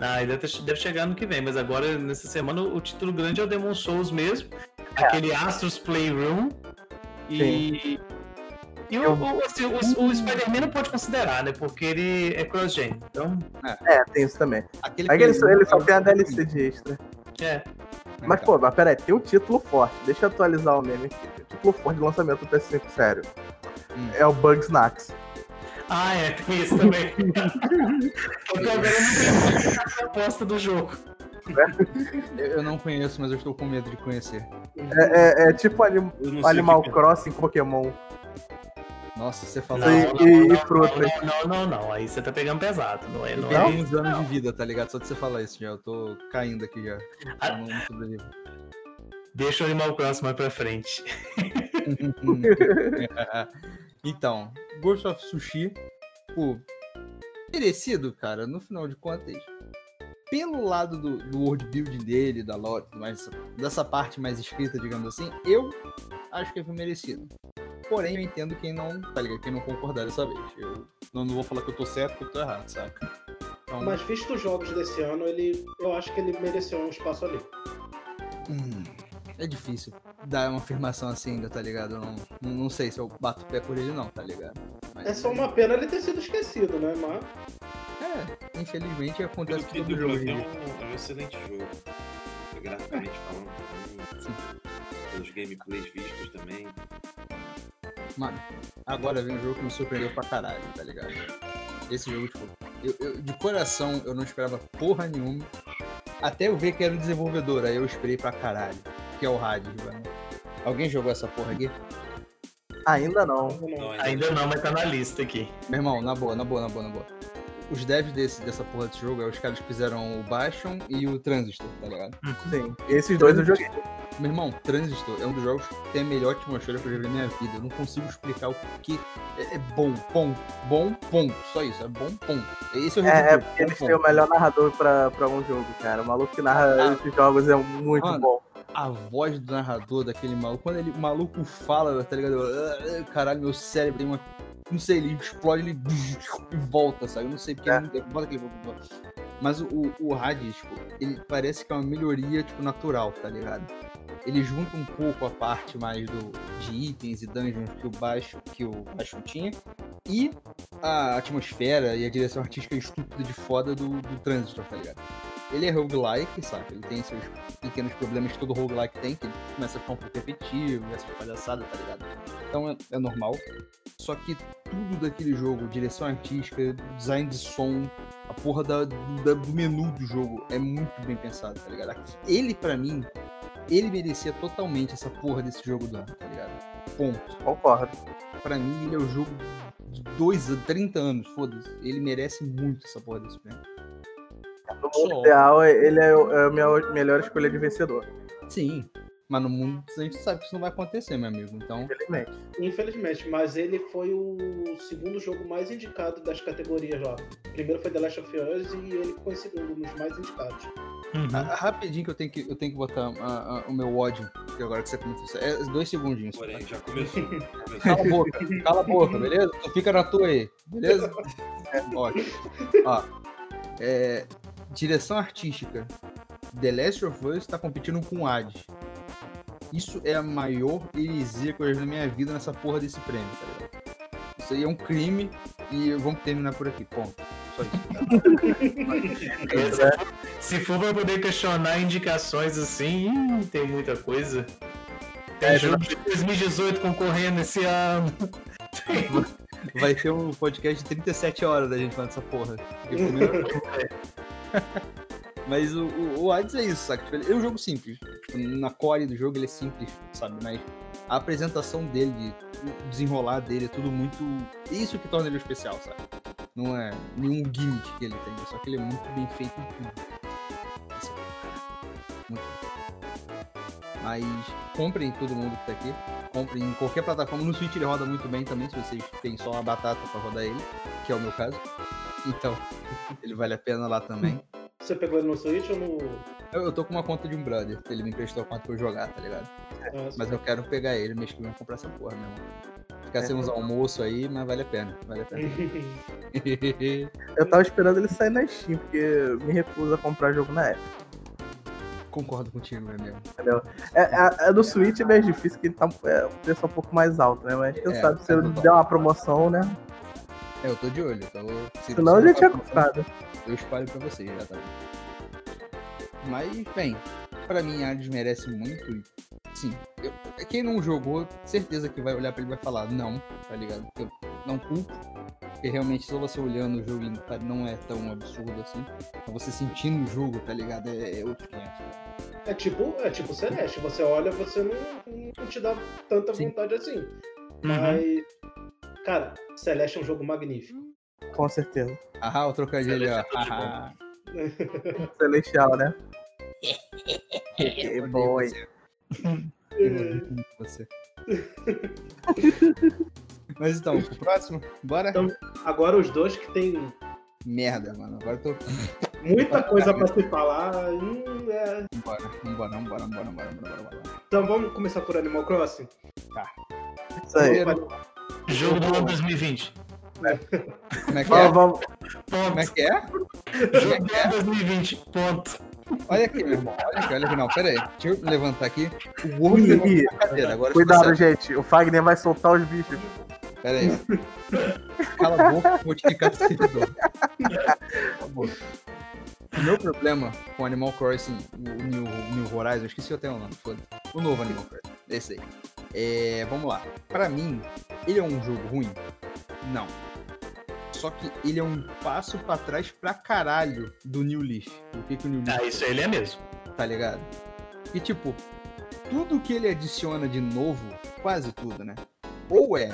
E: Ah, ele deve, deve chegar ano que vem, mas agora, nessa semana, o título grande é o Demon Souls mesmo. Aquele Astros Playroom. E. E o, o, assim, o, o Spider-Man não pode considerar, né? Porque ele é cross-gen. Então,
C: É, tem isso também.
B: Aquele
C: Aí ele,
B: que-
C: ele só tem a DLC de extra.
E: é.
C: Mas, pô, mas peraí, tem um título forte. Deixa eu atualizar o meme aqui. Tem um título forte de lançamento do PS5, sério.
B: Hum.
C: É o Bugsnax.
E: Ah, é, tem isso também. Porque agora eu não tenho essa aposta do jogo.
B: Eu eu não conheço, mas eu estou com medo de conhecer.
C: É, é- é tipo anim- Animal
D: é.
C: Crossing Pokémon.
B: Nossa, você falou.
E: Não,
C: E-
E: não,
C: e
E: não, não, não, não, não. Aí você tá pegando pesado. Não é,
B: Eu
E: não
B: tenho
E: é.
B: uns anos de vida, tá ligado? Só de você falar isso já. Eu tô caindo aqui já.
E: Ah.
B: Não.
E: Deixa o Animal Crossing mais pra frente.
B: então, Ghost of Sushi, pô, merecido, cara, no final de contas. Pelo lado do, do world building dele, da lore, mais, dessa parte mais escrita, digamos assim, eu acho que foi merecido. Porém, eu entendo quem não, tá ligado? Quem não concordar dessa vez. Eu não, não vou falar que eu tô certo que eu tô errado, saca? Então,
A: Mas visto os jogos desse ano, ele, eu acho que ele mereceu um espaço ali.
B: hum, é difícil dar uma afirmação assim ainda, tá ligado? Eu não, não sei se eu bato o pé por ele não, tá ligado? Mas-
A: É só uma pena ele ter sido esquecido, né? Mas
B: É, infelizmente
D: Pelo
B: acontece
D: que
B: com todo jogo.
D: é
B: gente.
D: um, é um excelente jogo. Graficamente falando
B: Sim.
D: Pelos gameplays vistos também.
B: Mano, agora vem um jogo que me surpreendeu pra caralho, tá ligado? Esse jogo, tipo, eu, eu- de coração eu não esperava porra nenhuma. Até eu ver que era um desenvolvedor, aí eu esperei pra caralho. Que é o mano. Alguém jogou essa porra aqui?
C: Ainda não.
D: Não,
E: Ainda não, mas tá na lista aqui.
B: Meu irmão, na boa, na boa, na boa, na boa. Os devs desse, dessa porra desse jogo é os caras que fizeram o Bastion e o Transistor, tá ligado?
C: Sim. Esses dois eu joguei.
B: Meu irmão, Transistor é um dos jogos que tem a melhor atmosfera que eu já vi na minha vida. Eu não consigo explicar o que é, é bom, ponto. Bom, ponto. Só isso, é bom, ponto. Esse é o
C: É, é porque
B: bom,
C: eles têm o melhor narrador pra, pra um jogo, cara. O maluco que narra
B: Ah.
C: esses jogos é muito
B: Mano.
C: bom.
B: A voz do narrador daquele maluco, quando ele, o maluco fala, tá ligado? "Ah, Caralho, meu cérebro tem uma. Não sei, ele explode, ele e volta, sabe? Eu não sei porque.
C: É.
B: ele Bota aquele. Mas o, o, Hades, tipo, ele parece que é uma melhoria, tipo, natural, tá ligado? Ele junta um pouco a parte mais do, de itens e dungeons que o baixo que o baixo tinha e a atmosfera e a direção artística estúpida de foda do, do Transistor, tá ligado? Ele é roguelike, sabe? Ele tem seus pequenos problemas que todo roguelike tem, que ele começa a ficar um pouco repetitivo, essas palhaçadas, tá ligado? Então é, é normal. Só que tudo daquele jogo, direção artística, design de som, a porra da, da- do menu do jogo é muito bem pensado, tá ligado? Ele, pra mim, ele merecia totalmente essa porra desse jogo do ano, tá ligado? Ponto.
C: Concordo.
B: Pra mim, ele é o jogo de 2 a 30 anos, foda-se. Ele merece muito essa porra desse prêmio.
C: No
B: Só.
C: mundo ideal, ele é, é a minha melhor escolha de vencedor.
B: Sim, mas no mundo a gente sabe que isso não vai acontecer, meu amigo. Então,
C: Infelizmente.
A: Infelizmente, mas ele foi o segundo jogo mais indicado das categorias lá. Primeiro foi The Last of Us e ele ficou em segundo nos mais indicados.
E: Uhum.
B: a- a- rapidinho que eu tenho que, eu tenho que botar a- a- o meu ódio, que agora que você comentou isso. É dois segundinhos.
D: Porém,
B: tá?
D: já começou. começou.
B: Cala a boca, cala a boca, beleza? Tu fica na tua aí, beleza? Ótimo. Ó, é, direção artística. The Last of Us tá competindo com o Hades. Isso é a maior heresia que eu já vi na minha vida nessa porra desse prêmio, tá ligado? Isso aí é um crime e vamos terminar por aqui, ponto. Só isso.
E: Se for- Se for pra poder questionar indicações assim, ih, tem muita coisa. Tem
C: É,
E: jogo de 2018 concorrendo esse ano.
B: Vai ter um podcast de 37 horas da gente falando dessa porra. Mas o, o, o Hades é isso, saca? Tipo, é um jogo simples. Tipo, na core do jogo ele é simples, sabe? Mas a apresentação dele, o desenrolar dele é tudo muito. Isso que torna ele especial, sabe? Não é nenhum gimmick que ele tem, só que ele é muito bem feito em tudo. É muito. Mas comprem todo mundo que tá aqui. Comprem em qualquer plataforma. No Switch ele roda muito bem também, se vocês têm só a batata pra rodar ele, que é o meu caso. Então, ele vale a pena lá também.
A: Você pegou ele no Switch ou no.
B: Eu, eu tô com uma conta de um brother, ele me emprestou a conta pra eu jogar, tá ligado?
A: Nossa.
B: Mas eu quero pegar ele mês que vem comprar essa porra, meu irmão. Ficar sem uns almoços aí, mas vale a pena, vale a pena.
C: Eu tava esperando ele sair na Steam, porque me recuso a comprar jogo na Epic.
B: Concordo contigo, é mesmo.
C: Entendeu? É, é, é do Switch é mais difícil, que ele tá é, o preço é um pouco mais alto, né? Mas quem
B: É,
C: sabe se
B: é
C: ele der uma promoção, né?
B: É, eu tô de olho. Então, se
C: Senão a
B: se
C: gente é
B: eu-
C: comprado.
B: Eu espalho pra vocês, já tá. Mas, bem, pra mim, Hades merece muito. Sim, eu- quem não jogou, certeza que vai olhar pra ele e vai falar não, tá ligado? Porque eu não culpo. Porque realmente, só você olhando o jogo tá- não é tão absurdo assim. Mas você sentindo o jogo, tá ligado? É, é outro 500.
A: É tipo, é tipo Celeste. Você olha, você não, não te dá tanta
B: Sim.
A: vontade assim.
E: Uhum.
A: Mas, cara, Celeste é um jogo magnífico.
C: Com certeza.
B: Ah, o trocadilho, ó.
E: Celeste é.
B: Ah,
C: Celestial, né? É
B: odeio
C: hein?
B: você. Eu odeio muito você. Mas então, o próximo? Bora?
A: Então- Agora os dois que tem
B: Merda, mano. Agora eu tô.
A: muita coisa pra se falar. hum, é.
B: Vambora, vambora, vambora, vambora, vambora, vambora, vambora.
A: Então vamos começar por Animal Crossing.
C: Isso aí.
B: Primeiro,
E: Jogo do ano 2020.
B: Como é que é?
C: Vamos, vamos.
B: Como é que é?
E: Jogo do ano 2020. Ponto.
B: Olha aqui, meu irmão. Olha aqui, olha aqui. Não, pera aí. Deixa eu levantar aqui. O levantou a cadeira. Agora
C: Cuidado, gente. O Fagner vai soltar os bichos.
B: Pera aí. Cala a boca, vou te ficar do servidor. O meu problema com Animal Crossing, o New, New Horizon, eu esqueci até o nome, foda O novo Animal Crossing, esse aí. É, vamos lá. Pra mim, ele é um jogo ruim? Não. Só que ele é um passo pra trás pra caralho do New Leaf. O que, que o New Leaf
E: Ah, isso ele é mesmo.
B: tá ligado? E tipo, tudo que ele adiciona de novo, quase tudo, né? Ou é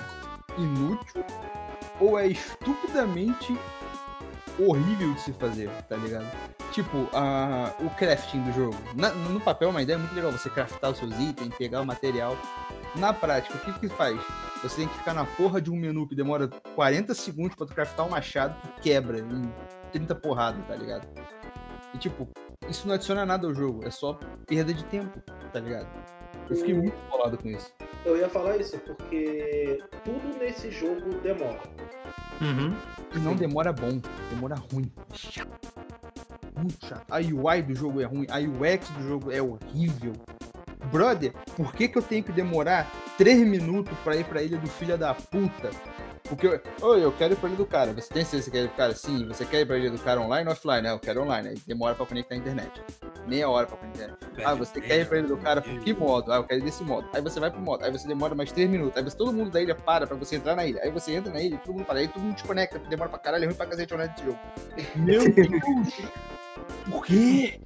B: inútil, ou é estupidamente horrível de se fazer, tá ligado? Tipo, a, o crafting do jogo. Na- no papel é uma ideia muito legal, você craftar os seus itens, pegar o material. Na prática, o que que faz? Você tem que ficar na porra de um menu que demora 40 segundos pra tu craftar um machado que quebra em 30 porradas, tá ligado? E tipo, isso não adiciona nada ao jogo, é só perda de tempo, tá ligado? Eu fiquei muito bolado com isso.
A: Eu ia falar isso porque tudo nesse jogo demora.
E: Uhum.
B: E não demora bom, demora ruim. Chato. Muito chato. A UI do jogo é ruim, a UX do jogo é horrível. Brother, por que, que eu tenho que demorar 3 minutos pra ir pra ilha do filho da puta? Porque, eu- oi, eu quero ir pra ilha do cara. Você tem certeza que você quer ir pro cara? Sim. Você quer ir pra ilha do cara online ou offline? Eu quero online. Aí demora pra conectar a internet. Meia hora pra conectar a internet. Ah, você quer ir pra ilha do cara por que modo? Ah, eu quero ir desse modo. Aí você vai pro modo. Aí você demora mais 3 minutos. Aí você, todo mundo da ilha para pra você entrar na ilha. Aí você entra na ilha, todo mundo para. Aí todo mundo desconecta. Demora pra caralho, é ruim pra cacete online desse jogo. Meu Deus! Por quê?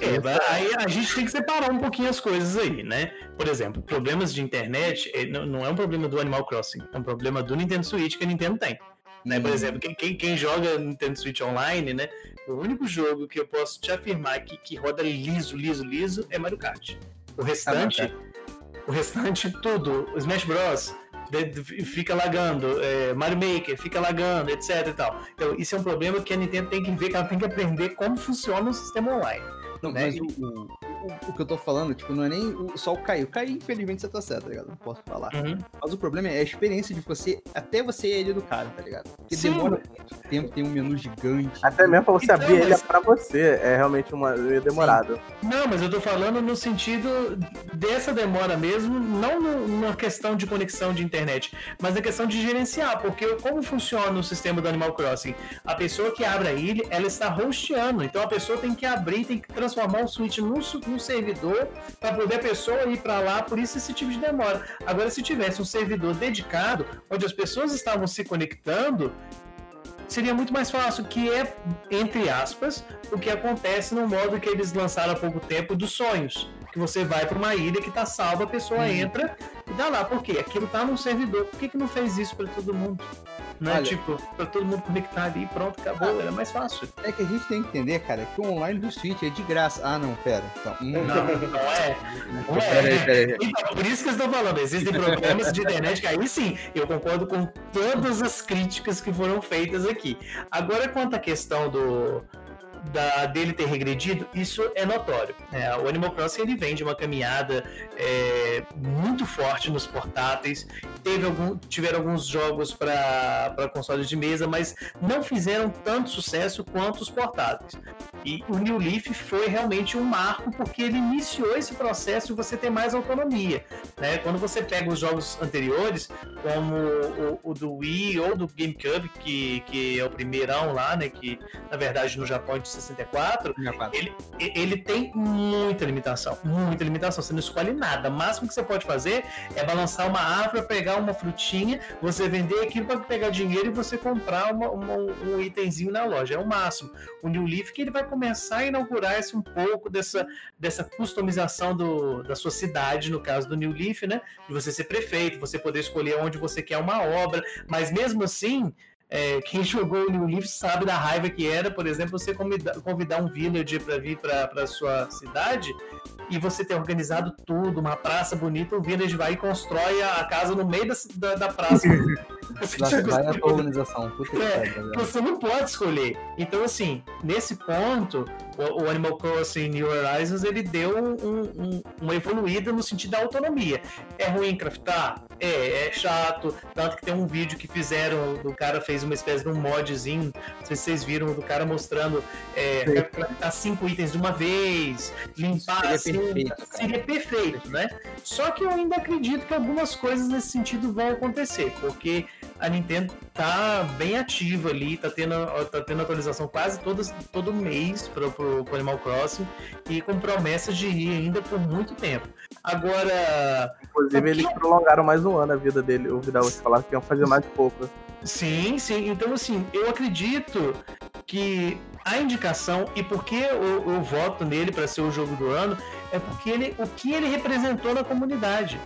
E: É, aí a gente tem que separar um pouquinho as coisas aí, né? Por exemplo, problemas de internet eh, não é um problema do Animal Crossing, é um problema do Nintendo Switch que a Nintendo tem. Né? Por exemplo, quem, quem, quem joga Nintendo Switch Online, né? O único jogo que eu posso te afirmar que, que roda liso, liso, liso é Mario Kart. O restante, o restante tudo, o Smash Bros. Fica lagando, é, Mario Maker fica lagando, etc e tal. Então, isso é um problema que a Nintendo tem que ver, que ela tem que aprender como funciona o sistema online.
B: Não,
E: né?
B: mas o, o, o- o que eu tô falando, tipo, não é nem o, só o Caio. O Caio, infelizmente, você tá certo, tá ligado? Não posso falar.
E: Uhum.
B: Mas o problema é a experiência de você, até você ir a ilha do cara, tá ligado? Porque
E: Sim.
B: demora muito tempo, tem um menu gigante.
C: Até mesmo pra você
E: Então,
C: abrir ele
E: mas-
C: pra você. É realmente uma, é demorado.
E: Não, mas eu tô falando no sentido dessa demora mesmo, não numa questão de conexão de internet, mas na questão de gerenciar, porque como funciona o sistema do Animal Crossing? A pessoa que abre a ilha, ela está hosteando, então a pessoa tem que abrir, tem que transformar o switch num, num servidor para poder a pessoa ir para lá, por isso esse tipo de demora. Agora, se tivesse um servidor dedicado, onde as pessoas estavam se conectando, seria muito mais fácil, que é, entre aspas, o que acontece no modo que eles lançaram há pouco tempo dos sonhos. Que você vai para uma ilha que tá salva, a pessoa entra e dá lá. Por quê? Aquilo tá num servidor. Por que, que não fez isso para todo mundo? Né?
B: Olha-
E: Tipo, para todo mundo conectar ali, pronto, acabou, era mais fácil.
B: É que a gente tem que entender, cara, que o online do Switch é de graça. Ah, não, pera. Então, hum,
E: Não, não é. Não é.
B: aí.
E: Então, por isso que eu estou falando, existem problemas de internet que aí sim, eu concordo com todas as críticas que foram feitas aqui. Agora, quanto à questão do, da, dele ter regredido, isso é notório. É, o Animal Crossing ele vem de uma caminhada é, muito forte nos portáteis. Teve algum, tiveram alguns jogos para consoles de mesa, mas não fizeram tanto sucesso quanto os portáteis. E o New Leaf foi realmente um marco porque ele iniciou esse processo de você ter mais autonomia. Né? Quando você pega os jogos anteriores, como o, o do Wii ou do GameCube, que, que é o primeirão lá, né? que na verdade no Japão 64, ele, ele tem muita limitação. Muita limitação. Você não escolhe nada. O máximo que você pode fazer é balançar uma árvore, pegar uma frutinha, você vender aquilo para pegar dinheiro e você comprar uma, uma, um itemzinho na loja. É o máximo. O New Leaf que ele vai começar a inaugurar esse um pouco dessa, dessa customização do, da sua cidade, no caso do New Leaf, né? De você ser prefeito, você poder escolher onde você quer uma obra, mas mesmo assim, é, quem jogou o New Leaf sabe da raiva que era, por exemplo, você convidar, convidar um villager para vir para sua cidade e você ter organizado tudo, uma praça bonita, o village vai e constrói a casa no meio da, da, da praça.
B: Você vai a organização.
E: É, você não pode escolher. Então, assim, nesse ponto, o, o Animal Crossing New Horizons ele deu um, um, uma evoluída no sentido da autonomia. É ruim craftar? É, é chato. Tanto que tem um vídeo que fizeram, do cara fez uma espécie de um modzinho, não sei se vocês viram, do cara mostrando é, craftar cinco itens de uma vez, limpar seria assim, perfeito, seria perfeito, né? Só que eu ainda acredito que algumas coisas nesse sentido vão acontecer, porque a Nintendo tá bem ativa ali, tá tendo, tá tendo atualização quase todo, todo mês pro, pro, pro Animal Crossing e com promessas de ir ainda por muito tempo. Agora.
C: Inclusive, eles prolongaram mais um ano a vida dele. O Vidal falar que iam fazer mais pouco.
E: Sim, sim. Então, assim, eu acredito que a indicação e por que eu, eu voto nele para ser o jogo do ano é porque ele, o que ele representou na comunidade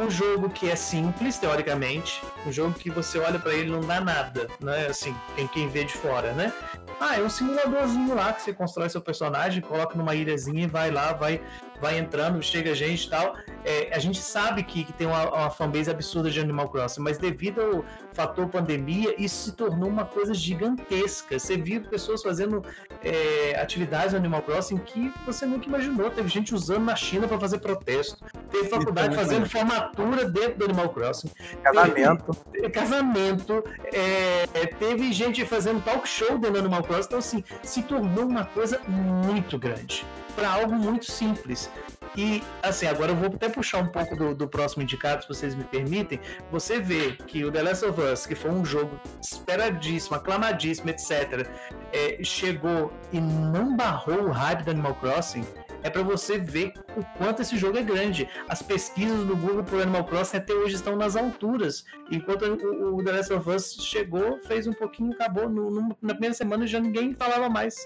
E: um jogo que é simples, teoricamente, um jogo que você olha para ele não dá nada, né? Assim, tem quem vê de fora, né? Ah, é um simuladorzinho lá que você constrói seu personagem, coloca numa ilhazinha e vai lá, vai vai entrando, chega gente e tal. É, a gente sabe que, que tem uma, uma fanbase absurda de Animal Crossing, mas devido ao fator pandemia, isso se tornou uma coisa gigantesca. Você viu pessoas fazendo é, atividades no Animal Crossing que você nunca imaginou. Teve gente usando na China para fazer protesto. Teve faculdade fazendo formatura dentro do Animal Crossing.
C: Casamento.
E: Teve, casamento. É, teve gente fazendo talk show dentro do Animal Crossing. Então, assim, se tornou uma coisa muito grande para algo muito simples. E, assim, agora eu vou até puxar um pouco do, do, próximo indicado, se vocês me permitem. Você vê que o The Last of Us, que foi um jogo esperadíssimo, aclamadíssimo, etc., é, chegou e não barrou o hype do Animal Crossing, é para você ver o quanto esse jogo é grande. As pesquisas do Google por Animal Crossing até hoje estão nas alturas. Enquanto o, o The Last of Us chegou, fez um pouquinho, acabou. No, no, na primeira semana já ninguém falava mais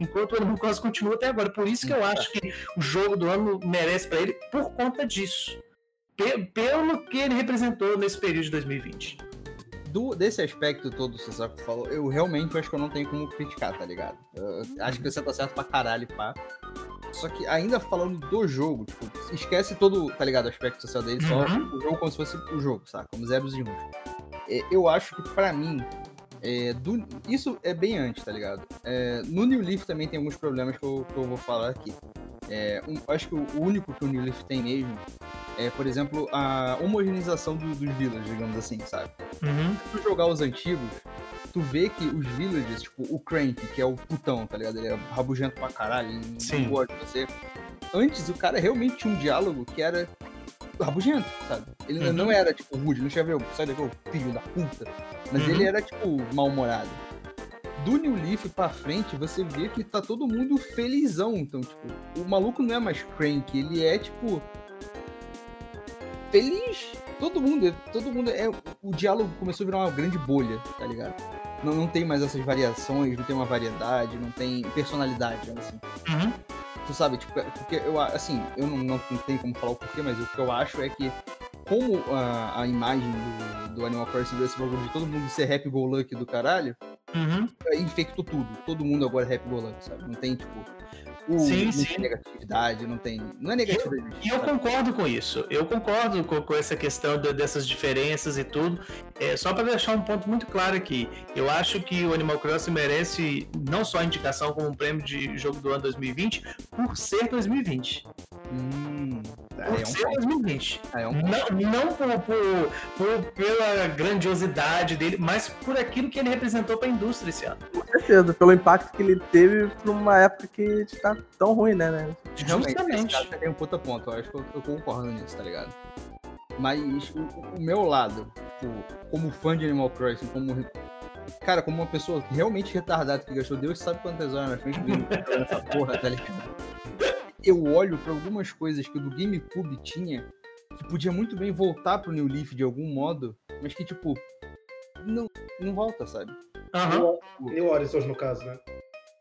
E: enquanto o Animal Crossing continua até agora. Por isso que eu acho que o jogo do ano merece para ele por conta disso. Pelo que ele representou nesse período de 2020.
B: Do, desse aspecto todo que você falou, eu realmente acho que eu não tenho como criticar, tá ligado? Eu acho que você tá certo pra caralho, pá. Só que ainda falando do jogo, tipo, esquece todo, tá ligado, o aspecto social dele, só uhum. o jogo como se fosse o jogo, sabe? Como zeros e uns. É, eu acho que para mim, é, do, isso é bem antes, tá ligado? É, no New Leaf também tem alguns problemas que eu, que eu vou falar aqui. É, um, acho que o único que o New Leaf tem mesmo é, por exemplo, a homogeneização do, dos villages, digamos assim, sabe?
E: Uhum.
B: Se tu jogar os antigos, tu vê que os villages, tipo, o Crank, que é o putão, tá ligado? Ele é rabugento pra caralho, ele
E: Sim.
B: não gosta de você. Antes, o cara realmente tinha um diálogo que era rabugento, sabe? Ele uhum. não era, tipo, rude, não chegava, sai daqui, filho da puta. Mas uhum. ele era, tipo, mal-humorado. Do New Leaf pra frente, você vê que tá todo mundo felizão. Então, tipo, o maluco não é mais crank, ele é, tipo. Feliz. Todo mundo, todo mundo é. O diálogo começou a virar uma grande bolha, tá ligado? Não, não tem mais essas variações, não tem uma variedade, não tem personalidade, assim.
E: Uhum.
B: Sabe, tipo, é, porque eu, assim, eu não, não tenho como falar o porquê, mas o que eu acho é que como a, a imagem do, do Animal Crossing desse bagulho de todo mundo ser happy go lucky do caralho,
E: Uhum.
B: infectou tudo. Todo mundo agora é happy go lucky, sabe? Não tem, tipo, o,
E: Sim,
B: não
E: sim.
B: tem negatividade, não tem. Não é negatividade.
E: E eu
B: sabe?
E: concordo com isso. Eu concordo com, com essa questão de- dessas diferenças e tudo. É, só para deixar um ponto muito claro aqui, eu acho que o Animal Crossing merece não só a indicação como um prêmio de jogo do ano 2020, por ser 2020.
B: Hum, aí é um.
E: 2020.
B: Aí é um.
E: Não, não por, por- por- pela grandiosidade dele, mas por aquilo que ele representou para a indústria esse ano.
C: Com certeza, pelo impacto que ele teve pra uma época que tá tão ruim, né? né?
B: Realmente,
E: Justamente.
B: tem um puta ponto. Eu acho que eu, eu concordo nisso, tá ligado? Mas o, o meu lado, tipo, como fã de Animal Crossing, como. Cara, como uma pessoa realmente retardada que gastou Deus sabe quantas horas na frente do essa porra, tá ligado? Eu olho pra algumas coisas que o do GameCube tinha, que podia muito bem voltar pro New Leaf de algum modo, mas que, tipo, não, não volta, sabe?
E: Aham.
A: New Horizons, no caso, né?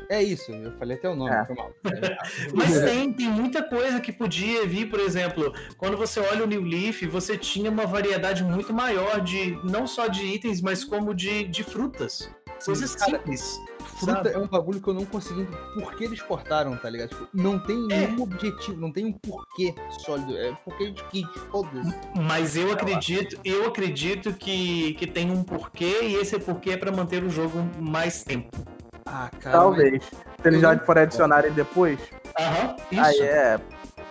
B: É isso, eu falei até o nome,
C: É.
B: foi mal.
E: Mas tem, tem muita coisa que podia vir, por exemplo, quando você olha o New Leaf, você tinha uma variedade muito maior de não só de itens, mas como de, de frutas. Coisas
B: cara,
E: simples.
B: Fruta
E: sabe?
B: é um bagulho que eu não consegui entender por que eles cortaram, tá ligado? Tipo, não tem
E: É.
B: nenhum objetivo, não tem um porquê sólido. É porquê de kit, foda-se.
E: Mas eu acredito, eu acredito que, que tem um porquê e esse porquê é para manter o jogo mais tempo.
B: Ah, cara.
C: Talvez. Se eles já forem adicionarem depois,
E: Aham, isso.
C: aí é.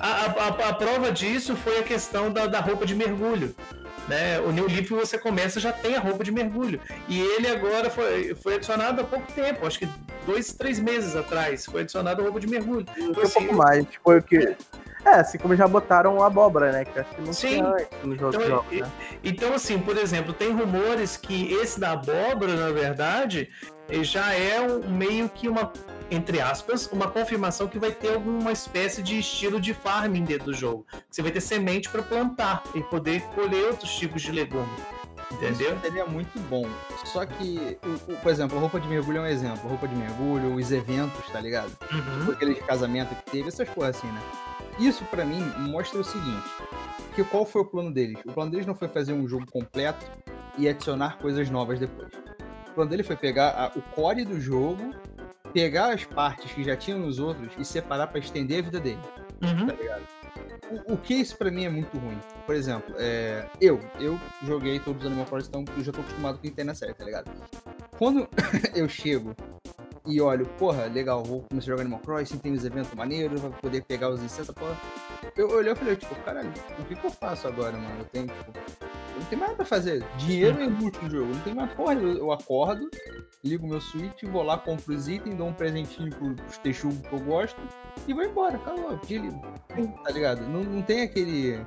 E: A, a- a prova disso foi a questão da, da roupa de mergulho. Né? O New Leaf você começa já tem a roupa de mergulho. E ele agora foi, foi adicionado há pouco tempo, acho que dois, três meses atrás, foi adicionado a roupa de mergulho.
C: Um
E: Então, assim,
C: pouco mais. Foi o que. É, assim como já botaram abóbora, né? Que acho que não
E: Sim.
C: nos outros
E: Então,
C: jogos, né?
E: Então, assim, por exemplo, tem rumores que esse da abóbora, na verdade, já é um, meio que uma, entre aspas, uma confirmação que vai ter alguma espécie de estilo de farming dentro do jogo. Você vai ter semente para plantar e poder colher outros tipos de legume. Entendeu?
B: Isso seria muito bom. Só que, o- o- por exemplo, a roupa de mergulho é um exemplo. A roupa de mergulho, os eventos, tá ligado?
E: Uhum.
B: Tipo, aquele de casamento que teve, essas porra assim, né? Isso pra mim mostra o seguinte: que qual foi o plano deles? O plano deles não foi fazer um jogo completo e adicionar coisas novas depois. O plano dele foi pegar a- o core do jogo, pegar as partes que já tinham nos outros e separar pra estender a vida dele,
E: Uhum.
B: tá ligado? O, o que isso pra mim é muito ruim. Por exemplo, é, eu, eu joguei todos os Animal Crossing, então eu já tô acostumado com o que tem na série, tá ligado? Quando eu chego e olho, porra, legal, vou começar a jogar Animal Crossing, tem os eventos maneiros, vai poder pegar os incensos, porra. Eu olhei e falei, tipo, caralho, o que que eu faço agora, mano? Eu tenho, tipo, não tenho mais nada pra fazer. Dinheiro é inútil no jogo, não tem mais porra. Eu, eu acordo, ligo meu Switch, vou lá, compro os itens, dou um presentinho pro- pros texugos que eu gosto e vou embora, acabou. Tá ligado? Não, não tem aquele.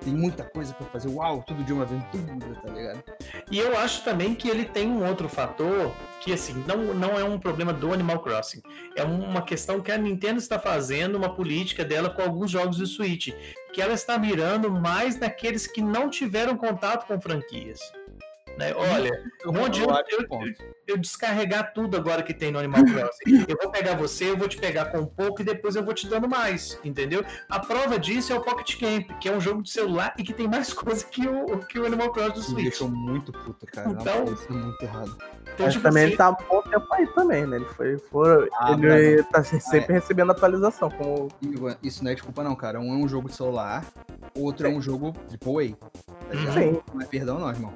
B: Tem muita coisa pra fazer, uau, tudo de uma aventura, tá ligado?
E: E eu acho também que ele tem um outro fator que, assim, não, não é um problema do Animal Crossing. É uma questão que a Nintendo está fazendo, uma política dela com alguns jogos do Switch. Que ela está mirando mais naqueles que não tiveram contato com franquias. Né? Olha,
B: Eu,
E: não
B: eu
E: adianta eu,
B: ponto.
E: eu descarregar tudo agora que tem no Animal Crossing. Eu vou pegar você, eu vou te pegar com um pouco e depois eu vou te dando mais, entendeu? A prova disso é o Pocket Camp, que é um jogo de celular e que tem mais coisa que o, que o Animal Crossing do
B: Me
E: Switch.
B: deixou muito puto, cara.
E: Então-
B: Não, isso é muito errado.
E: Então,
C: Mas
E: tipo
C: também
E: assim,
C: ele tá um bom tempo aí também, né? Ele foi. foi
B: Ah,
C: ele tá se- sempre recebendo atualização. Como...
B: Igor, Isso não é desculpa, não, cara. Um é um jogo de celular, outro é um jogo AAA. Tá?
C: Sim.
B: Não é perdão, não, irmão.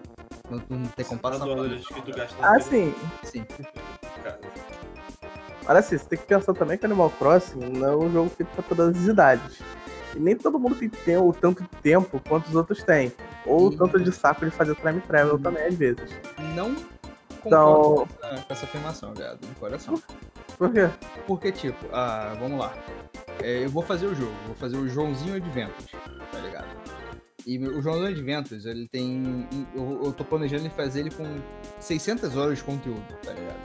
B: Não, não tem comparação.
D: dólares que tu gasta
C: Ah, sim.
B: Sim.
D: Cara,
C: Olha assim, você tem que pensar também que Animal Crossing não é um jogo feito pra todas as idades. E nem todo mundo tem, tem o tanto tempo quanto os outros têm. Ou
B: Sim.
C: tanto de saco de fazer time travel também, às vezes.
B: Não
C: Então-
B: concordo com, essa, com essa afirmação, viado, de coração.
C: Por quê?
B: Porque, tipo, ah, vamos lá. É, eu vou fazer o jogo, vou fazer o Joãozinho Adventures, tá ligado? E o Joãozinho Adventures, ele tem. Eu, eu tô planejando fazer ele com 600 horas de conteúdo, tá ligado?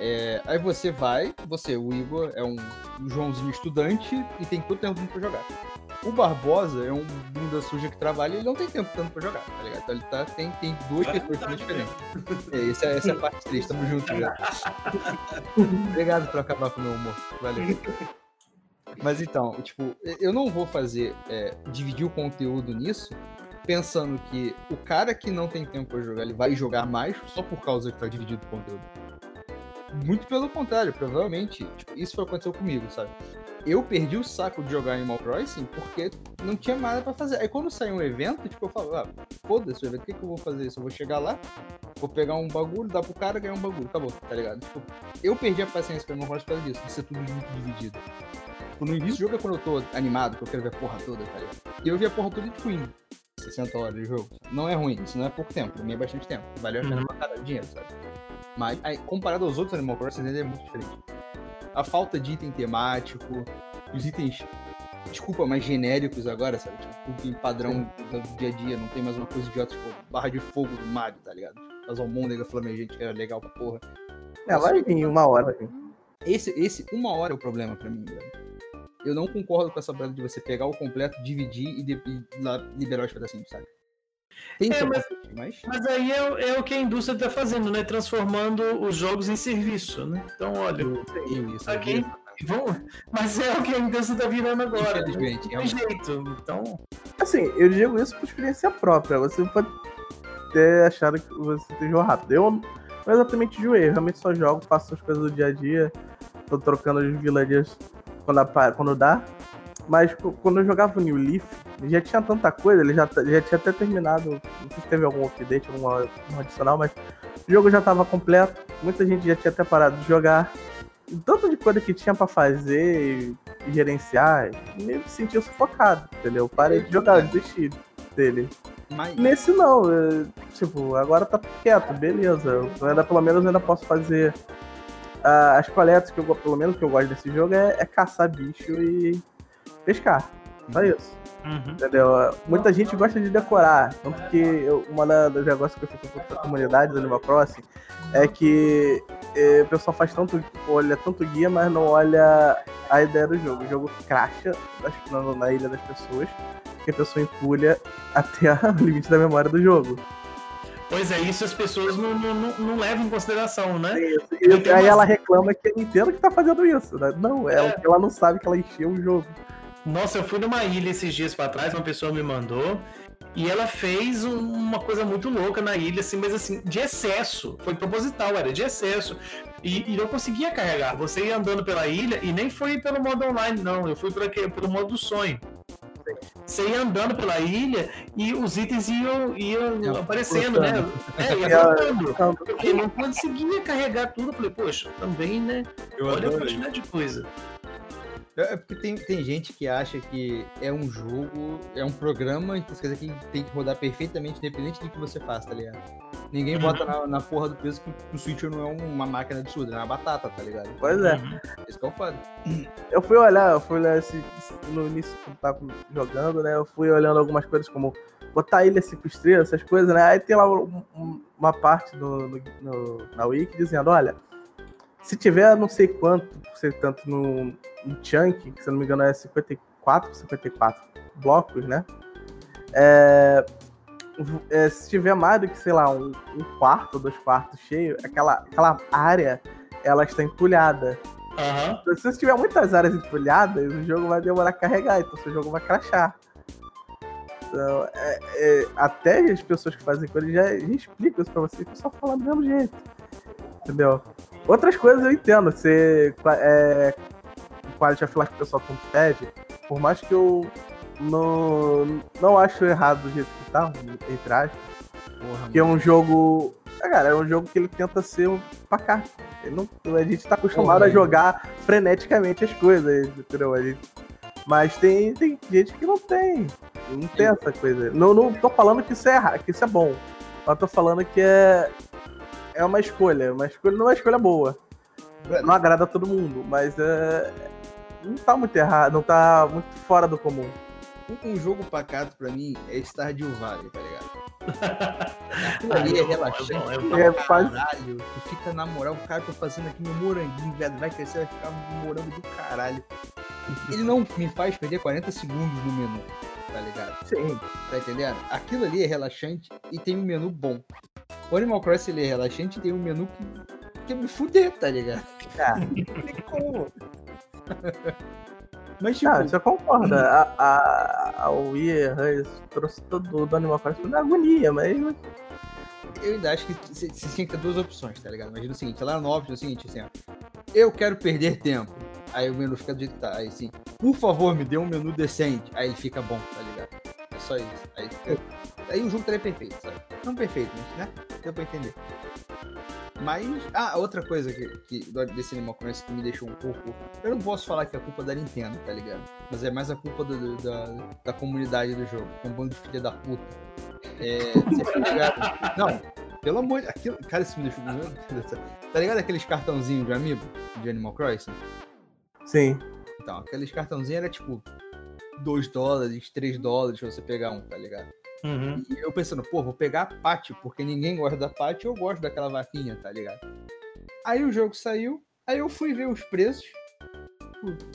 B: É, aí você vai, você, o Igor, é um, um Joãozinho estudante e tem todo tempo pra jogar. O Barbosa é um bunda suja que trabalha e ele não tem tempo tanto pra jogar, tá ligado? Então ele tá, tem, tem duas
D: Vai
B: pessoas
D: vontade
B: diferentes. É, essa, essa é a parte triste, tamo junto, já. Obrigado por acabar com o meu humor. Valeu. Mas então, tipo, eu não vou fazer, é, dividir o conteúdo nisso, pensando que o cara que não tem tempo pra jogar, ele vai jogar mais só por causa que tá dividido o conteúdo. muito pelo contrário, provavelmente. Tipo, isso foi o que aconteceu comigo, sabe? Eu perdi o saco de jogar Animal Crossing porque não tinha nada pra fazer. Aí quando saiu um evento, tipo, eu falo, ah, foda-se o evento, o que, que eu vou fazer isso? Eu vou chegar lá, vou pegar um bagulho, dar pro cara, ganhar um bagulho, acabou, tá ligado? Tipo, eu perdi a paciência com Animal Crossing por causa disso, de ser tudo muito dividido. Tipo, no início do jogo é quando eu tô animado, que eu quero ver a porra toda, tá ligado? E eu vi a porra toda tipo indo. 60 horas de jogo. Não é ruim, isso não é pouco tempo, pra mim é bastante tempo. Valeu a pena pra caralho dinheiro, sabe? Mas aí, comparado aos outros Animal Crossing, ele é muito diferente. A falta de item temático, os itens, desculpa, mais genéricos agora, sabe? Tipo, em padrão do dia a dia, não tem mais uma coisa idiota, tipo, barra de fogo do Mario, tá ligado? As almôndegas flamejantes, que era legal pra porra.
C: É, vai vir uma hora. assim.
B: Esse, esse, uma hora é o problema pra mim, velho. Eu não concordo com essa parada de você pegar o completo, dividir e, de- e lá liberar os pedacinhos, sabe? Tem
E: É, mas-
B: mas... mas
E: aí é, o- é o que a indústria tá fazendo, né? Transformando os jogos em serviço, né? Então, olha,
B: eu isso.
E: aqui. Vamos... Mas é o que a indústria tá virando agora. Né?
B: Infelizmente,
E: Não tem
B: realmente.
E: jeito. Então.
C: Assim, eu digo isso por experiência própria. Você pode ter achado que você tem jogo rápido. Eu não exatamente enjoei, eu realmente só jogo, faço as coisas do dia a dia, tô trocando os villagers quando, quando dá. Mas quando eu jogava o New Leaf, já tinha tanta coisa, ele já, já tinha até terminado. Não sei se teve algum update, alguma algum adicional, mas o jogo já tava completo, muita gente já tinha até parado de jogar. E tanto de coisa que tinha pra fazer e gerenciar, meio que sentia sufocado, entendeu? Eu Parei de jogar, eu desisti dele.
B: Mas,
C: Nesse não, é, tipo, agora tá quieto, beleza. Eu ainda, pelo menos ainda posso fazer ah, as coletas que eu pelo menos que eu gosto desse jogo é, é caçar bicho e pescar. Só isso. Entendeu? Muita gente gosta de decorar. Tanto que eu, uma da- dos negócios que eu fico com a comunidade do Animal Crossing é que eh, o pessoal faz tanto, olha tanto guia, mas não olha a ideia do jogo. O jogo cracha na, na ilha das pessoas, que a pessoa empulha até o limite da memória do jogo.
E: Pois é, isso as pessoas não, não, não, não levam em consideração, né?
C: E
E: tem
C: aí
E: umas-
C: ela reclama que é Nintendo que tá fazendo isso, né? Não, é,
E: É.
C: porque ela não sabe que ela encheu o jogo.
E: Nossa, eu fui numa ilha esses dias pra trás, uma pessoa me mandou. E ela fez um- uma coisa muito louca na ilha, assim, mas assim, de excesso. Foi proposital, era de excesso. E, e não conseguia carregar. Você ia andando pela ilha e nem foi pelo modo online, não. Eu fui por aqui, pelo modo do sonho. Você ia andando pela ilha e os itens iam, iam
B: Ia
E: aparecendo, né? É, ia brotando. Porque não conseguia carregar tudo. Eu falei, poxa, também, né?
B: eu
E: Olha a quantidade de coisa.
B: É é porque tem, tem gente que acha que é um jogo, é um programa, quer dizer que tem que rodar perfeitamente, independente do que você faça, tá ligado? Ninguém
E: Uhum.
B: bota na, na porra do peso que o Switch não é uma máquina absurda, é uma batata, tá ligado?
C: Pois é.
B: Esse que é o foda.
C: Eu fui olhar, eu fui olhar esse, no início eu tava jogando, né? Eu fui olhando algumas coisas como botar ilha 5 estrelas, essas coisas, né? Aí tem lá um- um- uma parte no, no- no- na Wiki dizendo, olha, se tiver não sei quanto, ser tanto no, no chunk, que se não me engano é 54, 54 blocos, né? É, é, se tiver mais do que, sei lá, um, um quarto, dois quartos cheio, aquela, aquela área, ela está entulhada.
E: Aham.
C: Se você tiver muitas áreas entulhadas, o jogo vai demorar a carregar, então seu jogo vai crashar. Então, é- é, até as pessoas que fazem coisa já, já explicam isso pra você, que só falar do mesmo jeito. Entendeu? Outras coisas eu entendo. Você. É, o quality of life que o pessoal tanto pede, por mais que eu não, não acho errado do jeito que tá, entre aspas,
B: Porra,
C: que é um jogo. Ah, cara, é um jogo que ele tenta ser um pacato. Ele não, a gente tá acostumado a
B: é.
C: jogar freneticamente as coisas, entendeu? A gente- mas tem, tem gente que não tem. Não tem essa coisa. Não, não tô falando que isso é errado, que isso é bom. Mas tô falando que é. É uma escolha. Uma escolha não é uma escolha boa. Não agrada a todo mundo, mas é. Não tá muito errado, não tá muito fora do comum.
B: Um, um jogo pacato pra mim é Stardew Valley, tá ligado? Aquilo ali é relaxante.
E: É bom, é
C: É, faz-
B: caralho. Tu fica na moral, cara, tô fazendo aqui meu moranguinho, velho. Vai crescer, vai ficar um morango do caralho. Ele não me faz perder 40 segundos no menu, tá ligado?
C: Sim.
B: Tá entendendo? Aquilo ali é relaxante e tem um menu bom. O Animal Crossing ele é relaxante e tem um menu que quer me fuder, tá ligado?
C: Ah.
B: Não tem como. Mas tipo,
C: Ah, você concorda. A, a, a Wii Rush trouxe todo o Animal Crossing na agonia, mas
B: eu ainda acho que você tinha que ter duas opções, tá ligado? Imagina o seguinte, lá no óbvio é o seguinte, assim, ó. Eu quero perder tempo. Aí o menu fica do jeito que tá. Aí assim, por favor, me dê um menu decente. Aí ele fica bom, tá ligado? É só isso. Aí, fica... aí o jogo estaria perfeito, sabe? Não perfeito, mas, né? Deu pra entender. Mas, ah, outra coisa que, que desse Animal Crossing que me deixou um pouco. Eu não posso falar que é culpa da Nintendo, tá ligado? Mas é mais a culpa do, do, da, da comunidade do jogo. É um bando de filha da puta. É, tá ligado? Não, pelo amor de aquilo, Cara, isso me deixou. Tá ligado aqueles cartãozinhos de amigo de Animal Crossing?
C: Sim.
B: Então, aqueles cartãozinhos era tipo 2 dólares, 3 dólares pra você pegar um, tá ligado?
E: Uhum.
B: E eu pensando, pô, vou pegar a Paty, porque ninguém gosta da Paty, eu gosto daquela vaquinha, tá ligado? Aí o jogo saiu, aí eu fui ver os preços.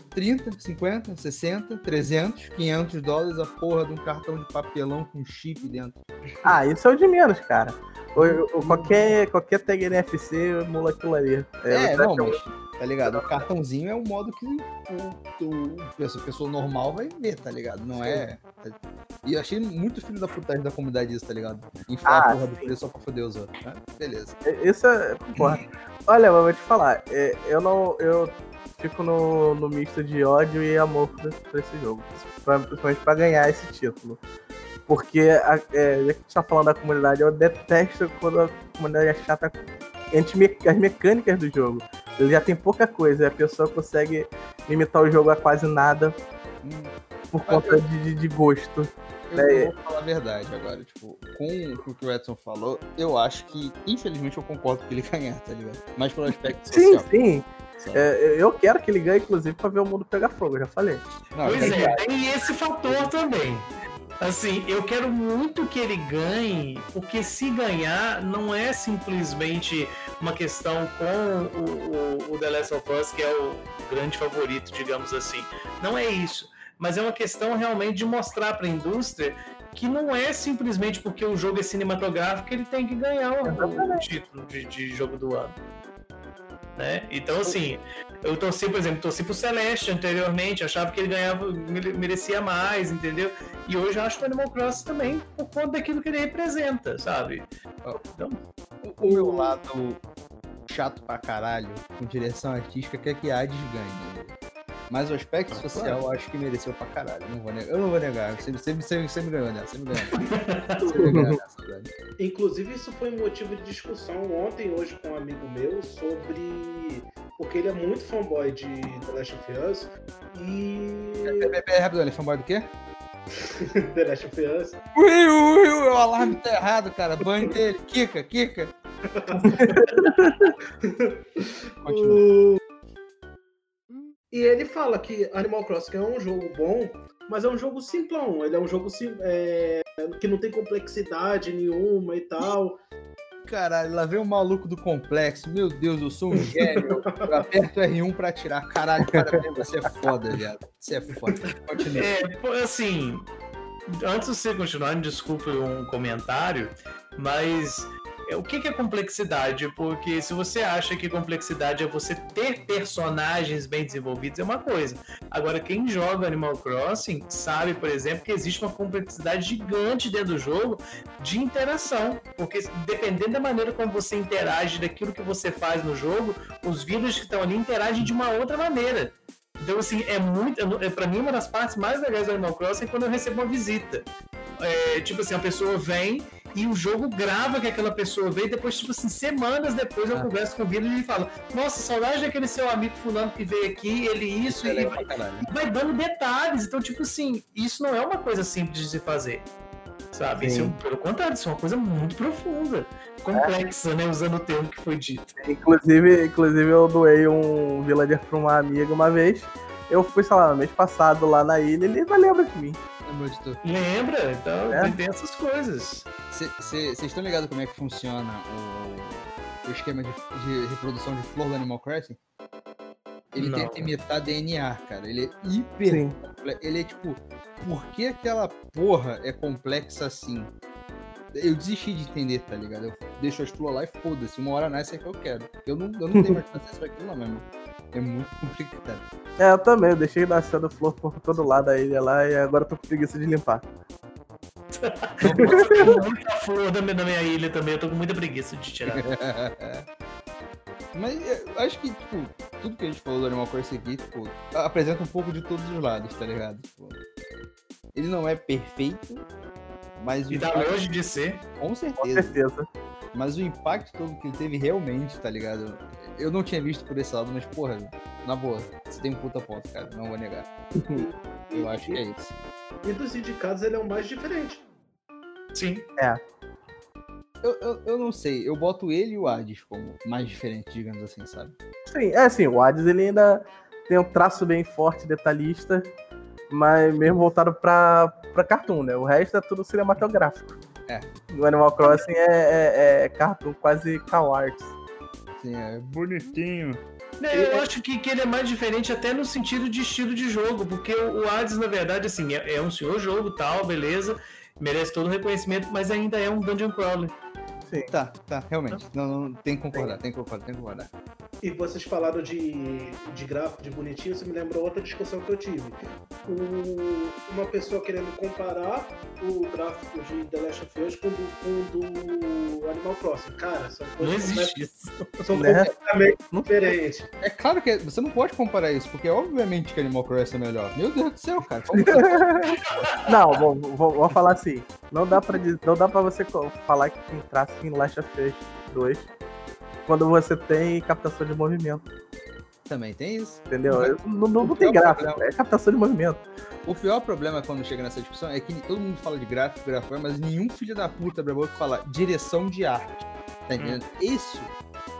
B: 30, 50, 60, 300, 500 dólares a porra de um cartão de papelão com chip dentro.
C: Ah, isso é o de menos, cara. Ou, ou qualquer, qualquer tag NFC mula aquilo ali.
B: É, é não, mas, tá ligado? O cartãozinho é um modo que o, o, a pessoa normal vai ver, tá ligado? Não é. E eu achei muito filho da putagem da comunidade isso, tá ligado? Enfiar ah, a porra do preço só pra foder os outros. Né? Beleza.
C: Isso é. Porra. Olha, eu vou te falar, é, eu não. Eu fico no, no misto de ódio e amor por esse jogo. Principalmente pra ganhar esse título. Porque, a, é, já que a gente tá falando da comunidade, eu detesto quando a comunidade é chata as mecânicas do jogo. Ele já tem pouca coisa, a pessoa consegue limitar o jogo a quase nada por conta de, de, gosto.
B: Eu né? vou falar a verdade agora, tipo, com o que o Edson falou, eu acho que, infelizmente, eu concordo com ele ganhar, tá ligado? Mas pelo aspecto
C: social. Sim, sim. É, eu quero que ele ganhe, inclusive, pra ver o mundo pegar fogo, eu já falei.
E: Não, pois é, tem esse fator também. Assim, eu quero muito que ele ganhe, porque se ganhar, não é simplesmente uma questão com o, o, o The Last of Us, que é o grande favorito, digamos assim. Não é isso. Mas é uma questão realmente de mostrar para a indústria que não é simplesmente porque o jogo é cinematográfico que ele tem que ganhar o, o título de, de jogo do ano. Né? Então, assim, eu torci, por exemplo, torci pro Celeste anteriormente, achava que ele ganhava, merecia mais, entendeu? E hoje eu acho que o Animal Crossing também, por conta daquilo que ele representa, sabe?
B: Então, o meu lado chato pra caralho, com direção artística, quer que Hades ganhe. Mas o aspecto social eu acho que mereceu pra caralho. Não vou negar, eu não vou negar. Você, você, você, você me ganhou nessa, você me ganhou. Você me ganhou
A: nessa, Inclusive, isso foi motivo de discussão ontem, hoje, com um amigo meu, sobre. Porque ele é muito fanboy de The Last of Us. E.
B: Peraí, peraí, rápido, ele é fanboy do quê?
A: The Last of Us.
B: Ui, ui, ui, o alarme tá errado, cara. Banho dele. Kika, Kika.
A: Continua. E ele fala que Animal Crossing é um jogo bom, mas é um jogo simplão. Ele é um jogo sim, é, que não tem complexidade nenhuma e tal.
B: Caralho, lá vem o maluco do complexo. Meu Deus, eu sou um gênio. Eu aperto R1 pra tirar. Caralho, parabéns, você é foda, viado. Você é foda. Continua.
E: É, assim, antes de você continuar, desculpe um comentário, mas o que é complexidade? Porque se você acha que complexidade é você ter personagens bem desenvolvidos, é uma coisa. Agora, quem joga Animal Crossing sabe, por exemplo, que existe uma complexidade gigante dentro do jogo de interação. Porque dependendo da maneira como você interage, daquilo que você faz no jogo, os villagers que estão ali interagem de uma outra maneira. Então, assim, é muito. É, para mim, uma das partes mais legais do Animal Crossing é quando eu recebo uma visita. É, tipo assim, a pessoa vem e o jogo grava que aquela pessoa veio, e depois, tipo assim, semanas depois eu ah. converso com o Vila e ele fala: Nossa, saudade daquele seu amigo fulano que veio aqui, ele isso, e vai, vai, dando detalhes. Então, tipo assim, isso não é uma coisa simples de se fazer. Sabe? Isso, é pelo contrário, isso é uma coisa muito profunda, complexa, é. né? Usando o termo que foi dito.
C: Inclusive, inclusive eu doei um villager pra uma amiga uma vez. Eu fui, sei lá, no mês passado lá na ilha, ele não lembra de mim.
E: Lembra? Então é? tem essas coisas.
B: Vocês estão ligados como é que funciona o, o esquema de, de, reprodução de flor do Animal Crossing? Ele Não. tenta imitar DNA, cara. Ele é hiper. Sim. Ele é tipo, por que aquela porra é complexa assim? Eu desisti de entender, tá ligado? Eu deixo as flores lá e foda-se. Uma hora nasce é que eu quero. Eu não, eu não tenho mais acesso pra aquilo, não, mesmo. É muito complicado.
C: É, eu também. Eu deixei nascendo flor por todo lado a ilha lá e agora tô com preguiça de limpar.
E: Tem muita flor na minha, ilha também, eu tô com muita preguiça de tirar.
B: Mas eu acho que, tipo, tudo que a gente falou do Animal Crossing aqui, tipo, apresenta um pouco de todos os lados, tá ligado? Tipo, ele não é perfeito, mas o
E: E tá
B: impacto-
E: longe de ser.
B: com
C: Com
B: certeza.
C: certeza.
B: Mas o impacto todo que ele teve realmente, tá ligado? Eu não tinha visto por esse lado, mas, porra, na boa, você tem um puta ponto, cara, não vou negar. Eu acho que é isso.
A: E dos indicados ele é o mais diferente.
E: Sim.
B: Eu, eu, eu não sei, eu boto ele e o Hades como mais diferentes, digamos assim, sabe?
C: Sim, é assim, o Hades ele ainda tem um traço bem forte, detalhista, mas mesmo voltado pra, pra cartoon, né? O resto é tudo cinematográfico.
B: É.
C: O Animal Crossing é, é, é cartoon quase cow arts.
B: Sim, é bonitinho.
E: Eu acho que, que ele é mais diferente até no sentido de estilo de jogo, porque o o Hades, na verdade, assim, é, é um senhor jogo, tal, beleza, merece todo o reconhecimento, mas ainda é um dungeon crawler.
C: Sim.
B: Tá, tá, realmente. Não, não, tem que concordar, tem que concordar, tem que concordar.
A: E vocês falaram de, de gráfico, de bonitinho, isso me lembrou outra discussão que eu tive. O- uma pessoa querendo comparar o gráfico de The Last of Us com o do, Animal Crossing. Cara, são
E: Não
A: coisas
E: existe isso.
A: complet- são
C: Né?
A: completamente
C: Não-
A: diferentes.
B: É claro que você não pode comparar isso, porque obviamente que Animal Crossing é melhor. Meu Deus do céu, cara.
C: Não, vou, vou, vou falar assim. Não dá pra, dizer- não dá pra você falar que tem traço em Last of Us 2 quando você tem captação de movimento,
B: Também tem isso.
C: entendeu?
B: Mas-
C: Não, não, não tem gráfico,
B: problema-
C: é captação de movimento.
B: O pior problema quando chega nessa discussão é que todo mundo fala de gráfico, gráfico, mas nenhum filho da puta abre a boca fala direção de arte. Tá entendendo? Isso.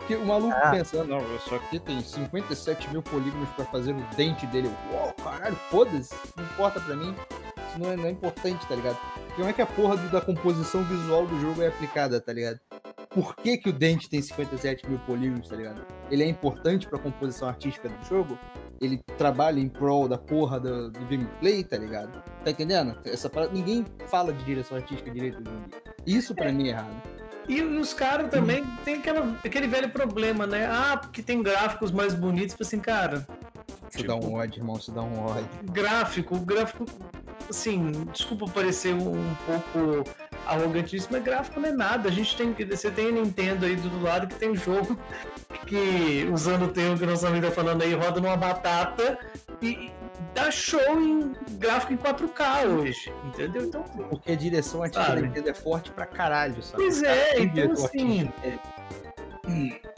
B: Que o maluco
C: Ah.
B: pensa, não, isso aqui tem 57 mil polígonos pra fazer o dente dele. Uau, caralho, foda-se. Não importa pra mim. Isso não é, não é importante, tá ligado? Como é que a porra da composição visual do jogo é aplicada, tá ligado? Por que, que o dente tem 57 mil polígonos, tá ligado? Ele é importante pra composição artística do jogo? Ele trabalha em prol da porra do, do gameplay, tá ligado? Tá entendendo? Essa parada, ninguém fala de direção artística direito do jogo. Isso pra mim é errado.
E: E os caras também tem aquela, aquele velho problema, né? Ah, porque tem gráficos mais bonitos. Tipo assim, cara,
B: Isso dá um ódio, irmão, isso dá um ódio.
E: gráfico, gráfico, assim, desculpa parecer um pouco arrogantíssimo, mas gráfico não é nada. A gente tem que. Você tem a Nintendo aí do lado que tem um jogo que, usando o termo que nosso amigo tá falando aí, roda numa batata e dá show em gráfico em 4K hoje. Entendeu? Então,
B: Porque a direção artística da Nintendo é forte pra caralho, sabe?
E: Pois é, então assim.
B: artístico.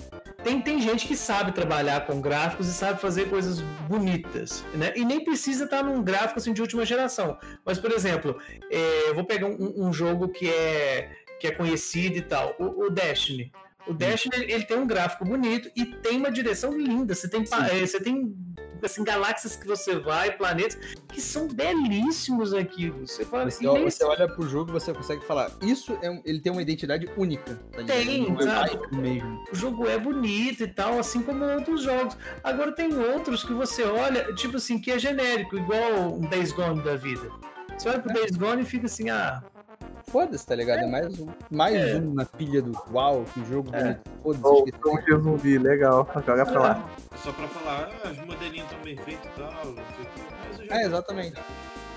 E: Tem, tem gente que sabe trabalhar com gráficos e sabe fazer coisas bonitas, né? E nem precisa estar num gráfico assim, de última geração. Mas, por exemplo, é, eu vou pegar um, um jogo que é, que é conhecido e tal, o, o Destiny. O Destiny ele, ele tem um gráfico bonito e tem uma direção linda. Você tem, é, você tem assim, galáxias que você vai, planetas, que são belíssimos aqui. Você fala,
B: Você,
E: e nem
B: você olha pro jogo e você consegue falar, isso é um- ele tem uma identidade única. Tá?
E: Tem,
B: é
E: sabe?
B: do mesmo.
E: o jogo é bonito e tal, assim como outros jogos. Agora tem outros que você olha, tipo assim, que é genérico, igual um Days Gone da vida. Você olha pro Days Gone e fica assim, ah,
B: Foda-se, tá ligado? É mais um, mais
E: É.
B: um na pilha do uau, que jogo
E: É.
B: bonito. Foda-se,
C: um de zumbi, legal. Joga pra lá.
D: Só pra falar, ah, os modelinhos estão bem feitos e tal, não sei o quê. Mas eu já
B: É, exatamente.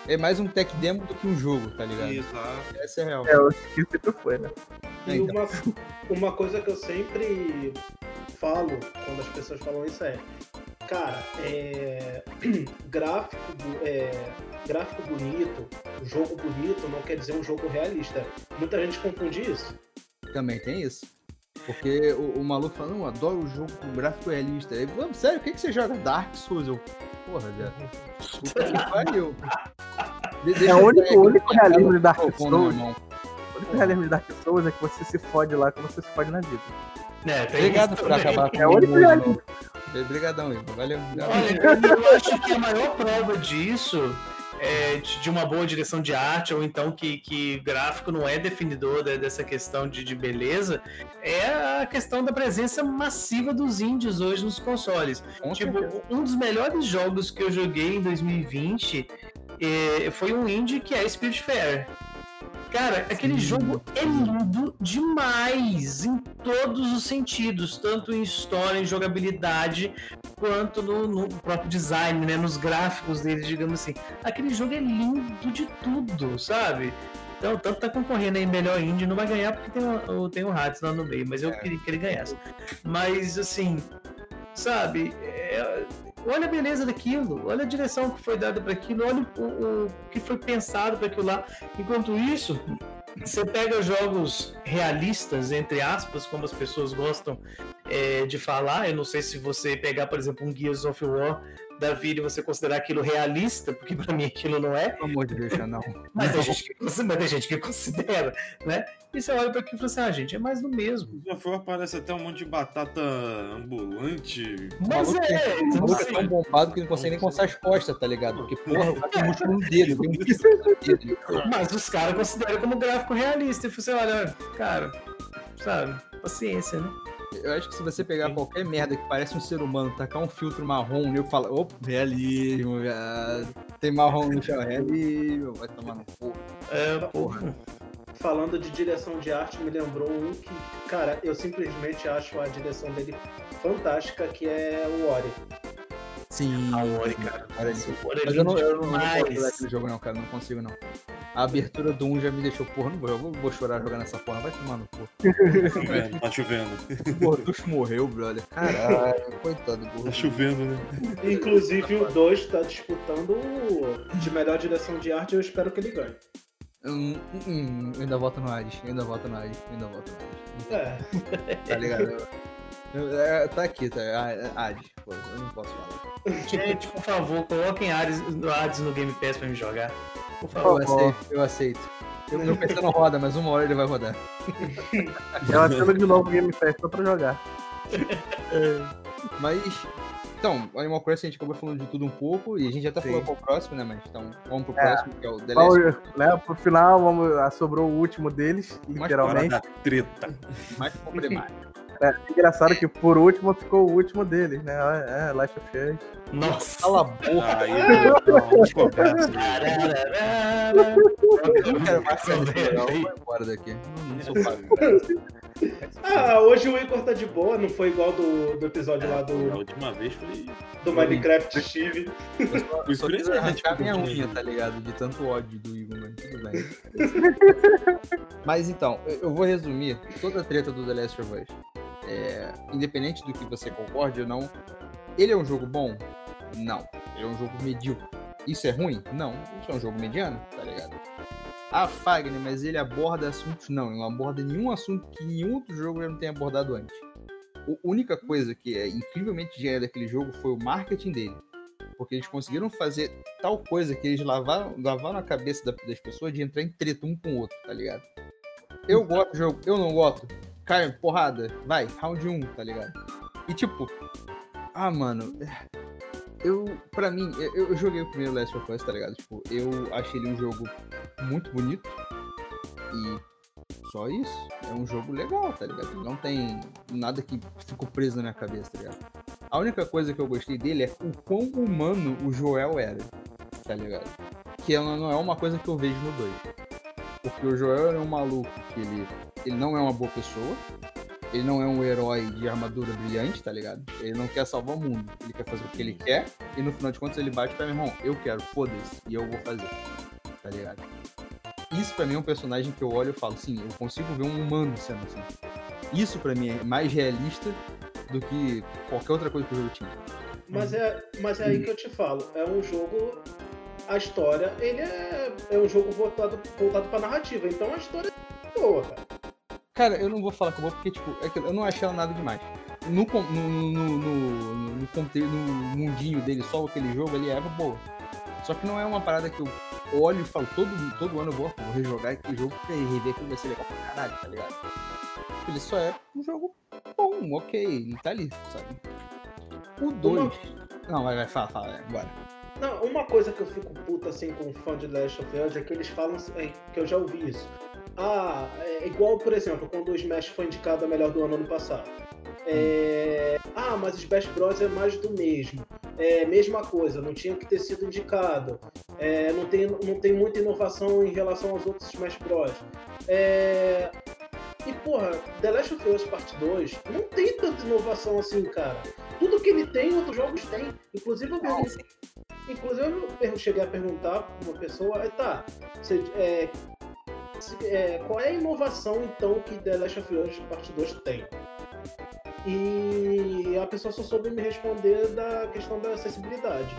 B: É mais um tech demo do que um jogo, tá ligado?
D: Exato.
B: Essa é a real.
C: É, eu acho que sempre foi, né?
B: É,
A: E
B: então.
A: uma, uma coisa que eu sempre falo quando as pessoas falam isso é, cara, é, gráfico, é, gráfico bonito, jogo bonito não quer dizer um jogo realista. Muita gente confunde isso.
B: Também tem isso. Porque o, o maluco fala, não, eu adoro o jogo com gráfico realista. Aí, "Mano, sério, o que, que você joga? Dark Souls? Eu, porra, viado. Puta que pariu.
C: É o único- o único realismo de Dark Souls. O único realismo de Dark Souls é que você se fode lá como você se fode na vida.
E: né, tem
B: Obrigado por acabar com
C: É
B: o
C: o único realismo.
B: Obrigadão, Igor. Valeu.
E: Olha, eu acho que a maior prova disso, é, de, uma boa direção de arte, ou então que, que gráfico não é definidor de- dessa questão de, de beleza, é a questão da presença massiva dos índios hoje nos consoles.
B: Com
E: Tipo,
B: certeza.
E: um dos melhores jogos que eu joguei em 2020 eh, foi um indie que é Spirit Fair. Cara, aquele
B: Sim.
E: jogo é lindo demais em todos os sentidos, tanto em história, em jogabilidade, quanto no, no próprio design, né, nos gráficos dele, digamos assim. Aquele jogo é lindo de tudo, sabe? Então, tanto tá concorrendo aí melhor indie, não vai ganhar porque tem o, tem o Hades lá no meio, mas eu é. queria que ele ganhasse. Mas, assim, sabe, é, olha a beleza daquilo, olha a direção que foi dada para aquilo, olha o, o que foi pensado para aquilo lá. Enquanto isso, você pega jogos realistas, entre aspas, como as pessoas gostam é, de falar. Eu não sei se você pegar, por exemplo, um Gears of War da vida e você considerar aquilo realista, porque para mim aquilo não é.
B: Pelo amor de Deus, não.
E: mas, tem gente que, mas tem gente que considera, né? E você olha para aquilo e fala assim, ah, gente, é mais do mesmo.
D: Já foi, aparece até um monte de batata ambulante.
E: Mas é,
B: o maluco é tão bombado que não consegue nem coçar as costas, tá ligado? Porque, porra, o cara tem músculo no dedo, tem um
E: dedo. Mas os caras consideram como gráfico realista. E você olha, cara, sabe, paciência, né?
B: Eu acho que se você pegar qualquer merda que parece um ser humano, tacar um filtro marrom, eu falo, opa, realismo, viado. Tem marrom no chão, realismo, vai tomar no cu.
E: É, porra.
A: Falando de direção de arte, me lembrou um que, cara, eu simplesmente acho a direção dele fantástica, que é o Ori.
B: Sim.
E: A Ori, cara.
B: Ori, Ori Mas eu não, eu não, jogo não, cara, não consigo não. A abertura do 1 já me deixou, porra, não vou, eu vou chorar jogando essa porra, vai tomar no cu.
D: Tá chovendo, tá chovendo.
B: Porra, tu morreu, brother. Caralho, coitado do
D: Tá chovendo, né?
A: Inclusive o 2 tá disputando de melhor direção de arte, eu espero que ele ganhe.
B: Hum, hum, eu ainda voto no eu ainda voto no eu ainda voto no
A: Hades.
B: É. Tá ligado? Eu, é, tá aqui, tá? Hades, pô, eu não posso falar.
E: Gente, por favor, coloquem Hades, Hades no Game Pass pra me jogar.
B: Por favor. Eu aceito. Eu aceito. Eu, meu PC não roda, mas uma hora ele vai rodar.
C: Ela tendo de novo o Game Pass só pra jogar.
B: É. Mas, então, Animal Crossing a gente acabou falando de tudo um pouco e a gente já tá falando qual o próximo, né? Mas então, vamos pro é. próximo, que é o The Last.
C: Né, pro final, vamos, ah, sobrou o último deles, literalmente.
D: Mais treta.
B: Mais problemático.
C: É, engraçado que por último ficou o último deles, né? É, Last of Us.
B: Nossa, cala a boca. Aí, eu não quero mais saber, não. Vou embora daqui. Não, sou pago.
A: Ah, hoje o Igor tá de boa, não foi igual do, do episódio é, lá do.
D: A última vez foi.
A: Do Minecraft Steve.
B: Eu só, quis arrancar minha unha, tá ligado? De tanto ódio do Igor, mas tudo bem. mas então, eu vou resumir toda a treta do The Last of Us é, independente do que você concorde ou não, ele é um jogo bom? Não. Ele é um jogo medíocre. Isso é ruim? Não. Isso é um jogo mediano, tá ligado? Ah, Fagner, mas ele aborda assuntos. Não, ele não aborda nenhum assunto que nenhum outro jogo ele não tenha abordado antes. A única coisa que é incrivelmente genial daquele jogo foi o marketing dele. Porque eles conseguiram fazer tal coisa que eles lavaram, lavaram a cabeça das pessoas de entrar em treta um com o outro, tá ligado? Eu gosto do jogo, eu não gosto cai, porrada, vai, round 1, tá ligado? E tipo, ah, mano, eu, pra mim, eu, eu, joguei o primeiro Last of Us, tá ligado? Tipo, eu achei ele um jogo muito bonito e só isso. É um jogo legal, tá ligado? Não tem nada que ficou preso na minha cabeça, tá ligado? A única coisa que eu gostei dele é o quão humano o Joel era, tá ligado? Que não é uma coisa que eu vejo no 2. Porque o Joel é um maluco que ele ele não é uma boa pessoa. Ele não é um herói de armadura brilhante, tá ligado? Ele não quer salvar o mundo. Ele quer fazer o que ele quer. E no final de contas ele bate pra meu irmão. Eu quero, foda-se. E eu vou fazer. Tá ligado? Isso pra mim é um personagem que eu olho e falo, sim, eu consigo ver um humano sendo assim. Isso pra mim é mais realista do que qualquer outra coisa que o jogo tinha.
A: Mas é, mas é aí que eu te falo. É um jogo. A história, ele é, é um jogo voltado, voltado pra narrativa. Então a história é boa, cara.
B: Cara, eu não vou falar que eu vou porque, tipo, é eu não achei ela nada demais. No, no, no, no, no, no mundinho dele, só aquele jogo, ele é boa. Só que não é uma parada que eu olho e falo, todo, todo ano eu vou, vou rejogar aquele jogo pra rever aquilo vai ser legal pra caralho, tá ligado? Ele só é um jogo bom, ok, tá ali, sabe? O 2. Uma... Não, vai, vai, fala, fala, é, bora.
A: Não, uma coisa que eu fico puta assim com fã de Last of Us é que eles falam, é, que eu já ouvi isso ah, é igual, por exemplo, quando o Smash foi indicado a melhor do ano ano passado. É, ah, mas o Smash Bros é mais do mesmo. É mesma coisa, não tinha que ter sido indicado. É, não, tem, não tem muita inovação em relação aos outros Smash Bros. É, e porra, The Last of Us Part 2 não tem tanta inovação assim, cara. Tudo que ele tem, outros jogos têm. Inclusive eu, inclusive, eu cheguei a perguntar pra uma pessoa, tá, você, é, é, qual é a inovação então que The Last of Us Part 2 tem? E a pessoa só soube me responder da questão da acessibilidade.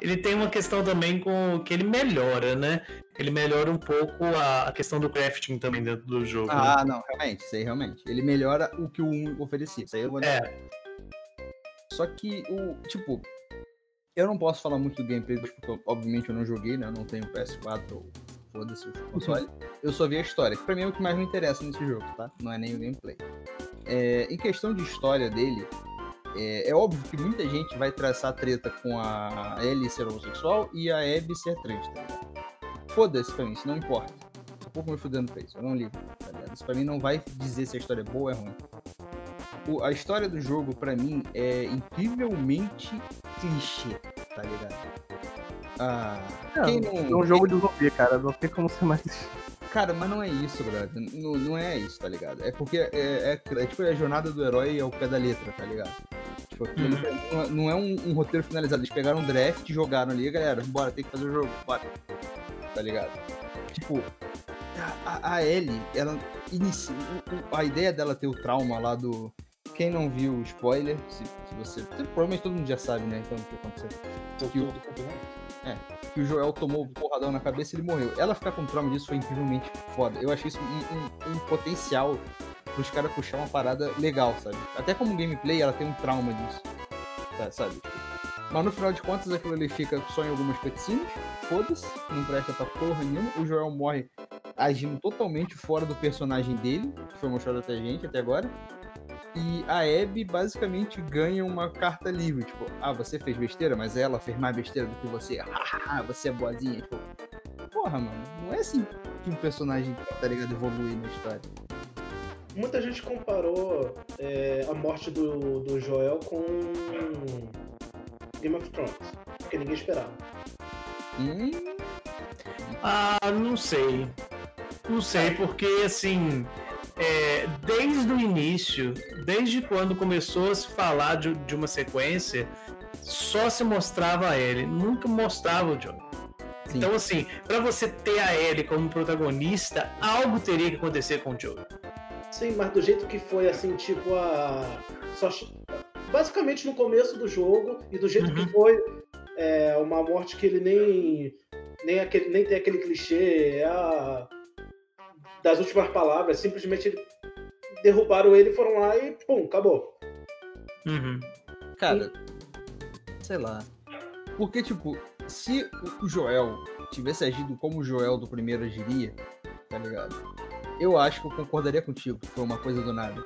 E: Ele tem uma questão também com que ele melhora, né? Ele melhora um pouco a, a questão do crafting também dentro do jogo. né?
B: Ah, não, realmente, isso aí realmente. Ele melhora o que o 1 oferecia. Isso aí eu vou
E: É,
B: Só que o. Tipo, eu não posso falar muito do gameplay, porque obviamente eu não joguei, né? Eu não tenho PS4 ou foda-se o console. Eu só vi a história, que pra mim é o que mais me interessa nesse jogo, tá? Não é nem o gameplay. É, em questão de história dele, é, é óbvio que muita gente vai traçar treta com a Ellie ser homossexual e a Abby ser trans, tá ligado? Foda-se pra mim, isso não importa. Tô um pouco me fudendo pra isso, eu não ligo, tá ligado? Isso pra mim não vai dizer se a história é boa ou é ruim. A história do jogo, pra mim, é incrivelmente clichê, tá ligado? Ah, quem não,
C: É um jogo de zumbi, cara. Não tem como ser mais.
B: Cara, mas não é isso, brother. Não, não é isso, tá ligado? É porque é, é- é tipo a jornada do herói ao pé da letra, tá ligado? Tipo,
E: Uhum.
B: não é- não é um, um roteiro finalizado. Eles pegaram um draft, jogaram ali, galera, bora, tem que fazer o jogo, bora. Tá ligado? Tipo, a, a- Ellie, ela inicia. A ideia dela ter o trauma lá do. Quem não viu o spoiler, se, se você. Provavelmente todo mundo já sabe, né? Então o que aconteceu que o, que o Joel tomou o porradão na cabeça e ele morreu. Ela ficar com trauma disso foi incrivelmente foda. Eu achei isso um, um- um potencial pros caras puxar uma parada legal, sabe? Até como gameplay, ela tem um trauma disso. Tá, sabe? Mas no final de contas, aquilo ali fica só em algumas cutscenes. Foda-se, não presta pra porra nenhuma. O Joel morre agindo totalmente fora do personagem dele, que foi mostrado até a gente até agora. E a Abby basicamente ganha uma carta livre, tipo, ah, você fez besteira, mas ela fez mais besteira do que você. Ah, você é boazinha, tipo. Porra, mano, não é assim que um personagem, tá ligado, evolui na história.
A: Muita gente comparou é, a morte do, do Joel com Game of Thrones, porque ninguém esperava.
B: Hum,
E: Ah, não sei. Não sei, porque assim, é, desde o início, desde quando começou a se falar de, de uma sequência, só se mostrava ele, nunca mostrava o John.
B: Sim.
E: Então, assim, pra você ter a Ellie como protagonista, algo teria que acontecer com o Joe.
A: Sim, mas do jeito que foi, assim, tipo, a. Só... Basicamente no começo do jogo, e do jeito
E: Uhum.
A: que foi é, uma morte que ele nem. Nem, aquele, nem tem aquele clichê, é a. Das últimas palavras, simplesmente derrubaram ele, foram lá e pum, acabou.
E: Uhum.
B: cara, sei lá. Porque, tipo, se o Joel tivesse agido como o Joel do primeiro agiria, tá ligado? Eu acho que eu concordaria contigo, que foi uma coisa do nada.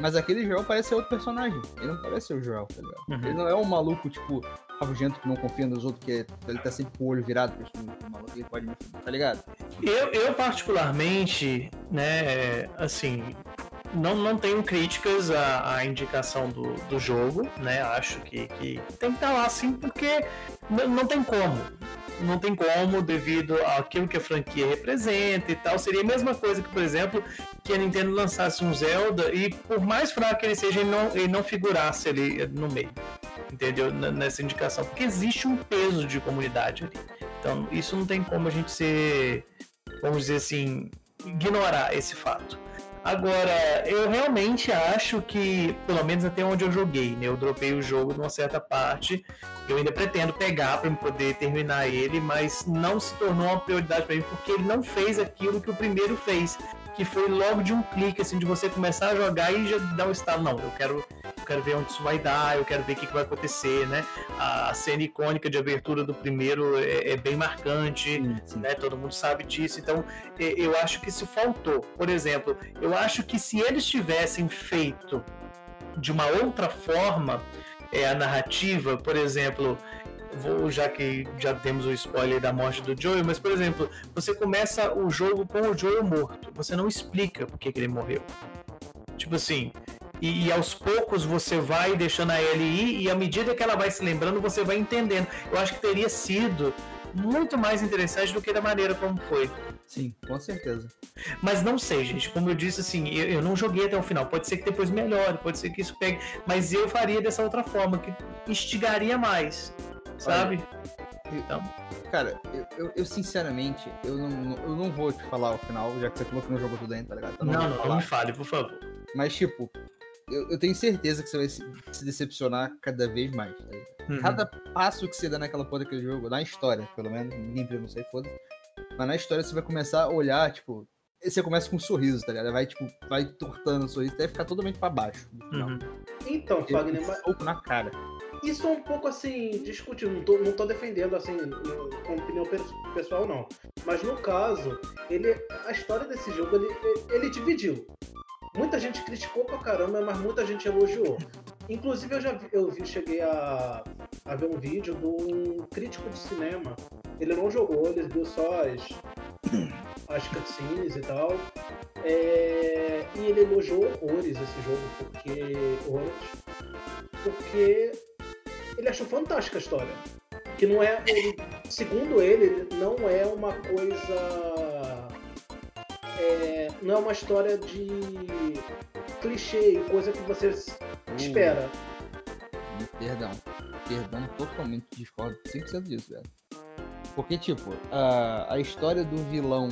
B: Mas aquele Joel parece ser outro personagem. Ele não parece ser o Joel, tá ligado?
E: Uhum.
B: Ele não é um maluco, tipo, rabugento que não confia nos outros, que é- ele tá sempre com o olho virado, pra esse maluco, ele pode me tá ligado?
E: Eu, eu particularmente, né, assim, não, não tenho críticas à, à indicação do, do jogo, né? Acho que, que tem que estar lá sim, porque não tem como. Não tem como, devido àquilo que a franquia representa e tal. Seria a mesma coisa que, por exemplo, que a Nintendo lançasse um Zelda e, por mais fraco que ele seja, ele não, ele não figurasse ali no meio. Entendeu? Nessa indicação. Porque existe um peso de comunidade ali. Então, isso não tem como a gente ser, vamos dizer assim, ignorar esse fato. Agora, eu realmente acho que, pelo menos até onde eu joguei, né? Eu dropei o jogo numa certa parte. Eu ainda pretendo pegar para poder terminar ele, mas não se tornou uma prioridade para mim porque ele não fez aquilo que o primeiro fez, que foi logo de um clique, assim, de você começar a jogar e já dar o estalo. Não, eu quero, eu quero ver onde isso vai dar, eu quero ver o que, que vai acontecer, né? A cena icônica de abertura do primeiro é, é bem marcante
B: sim.
E: né? Todo mundo sabe disso. Então, eu acho que isso faltou. Por exemplo, eu acho que se eles tivessem feito de uma outra forma é, a narrativa, por exemplo, vou já que já temos o spoiler da morte do Joel, mas por exemplo, você começa o jogo com o Joel morto, você não explica por que, que ele morreu. Tipo assim, e, e aos poucos você vai deixando a Ellie ir, e à medida que ela vai se lembrando, você vai entendendo. Eu acho que teria sido muito mais interessante do que da maneira como foi.
B: Sim, com certeza.
E: Mas não sei, gente. Como eu disse, assim, eu, eu não joguei até o final. Pode ser que depois melhore, pode ser que isso pegue. Mas eu faria dessa outra forma, que instigaria mais. Sabe? Então,
B: Cara, eu, eu, eu, sinceramente, eu não, eu não vou te falar o final, já que você falou que não jogou tudo ainda, tá ligado?
E: Então, não, não, não me fale, por favor.
B: Mas, tipo, eu, eu, tenho certeza que você vai se, se decepcionar cada vez mais. Tá uhum. Cada passo que você dá naquela porra daquele jogo, na história, pelo menos, ninguém não sei, foda Mas na história você vai começar a olhar, tipo, você começa com um sorriso, tá ligado? Vai, tipo, vai tortando o sorriso até ficar totalmente pra baixo.
A: Uhum. Então, Fagner,
B: mas... Um na cara.
A: Isso é um pouco assim, discutível, não tô, não tô defendendo assim, com opinião pessoal, não. Mas no caso, ele, a história desse jogo, ele, ele dividiu. Muita gente criticou pra caramba, mas muita gente elogiou. Inclusive eu já vi, eu vi, cheguei a, a ver um vídeo de um crítico de cinema. Ele não jogou, ele viu só as, as cutscenes e tal. É, e ele elogiou horrores esse jogo, porque. Horrores, porque ele achou fantástica a história. Que não é. Ele, segundo ele, não é uma coisa. É, não é uma história de clichê coisa que você uh, espera.
B: Perdão. Perdão, totalmente discordo 100% disso, velho. Porque, tipo, a, a história do vilão,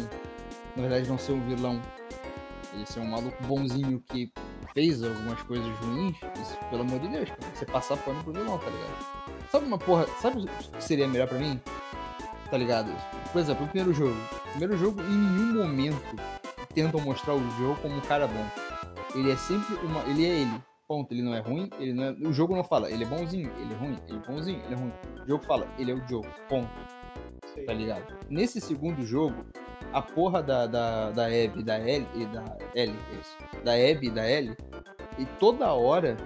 B: na verdade, não ser um vilão, ele ser um maluco bonzinho que fez algumas coisas ruins, isso, pelo amor de Deus, cara, você passar pano pro vilão, tá ligado? Sabe uma porra, sabe o que seria melhor pra mim? Tá ligado? Por exemplo, o primeiro jogo. O primeiro jogo, em nenhum momento, tentam mostrar o jogo como um cara bom. Ele é sempre uma. Ele é ele. Ponto. Ele não é ruim, ele não é. O jogo não fala, ele é bonzinho, ele é ruim, ele é bonzinho, ele é ruim. O jogo fala, ele é o jogo. Ponto. Tá ligado? Nesse segundo jogo, a porra da, da, da Abby e da L e da L, isso, da Abby e da L, e toda hora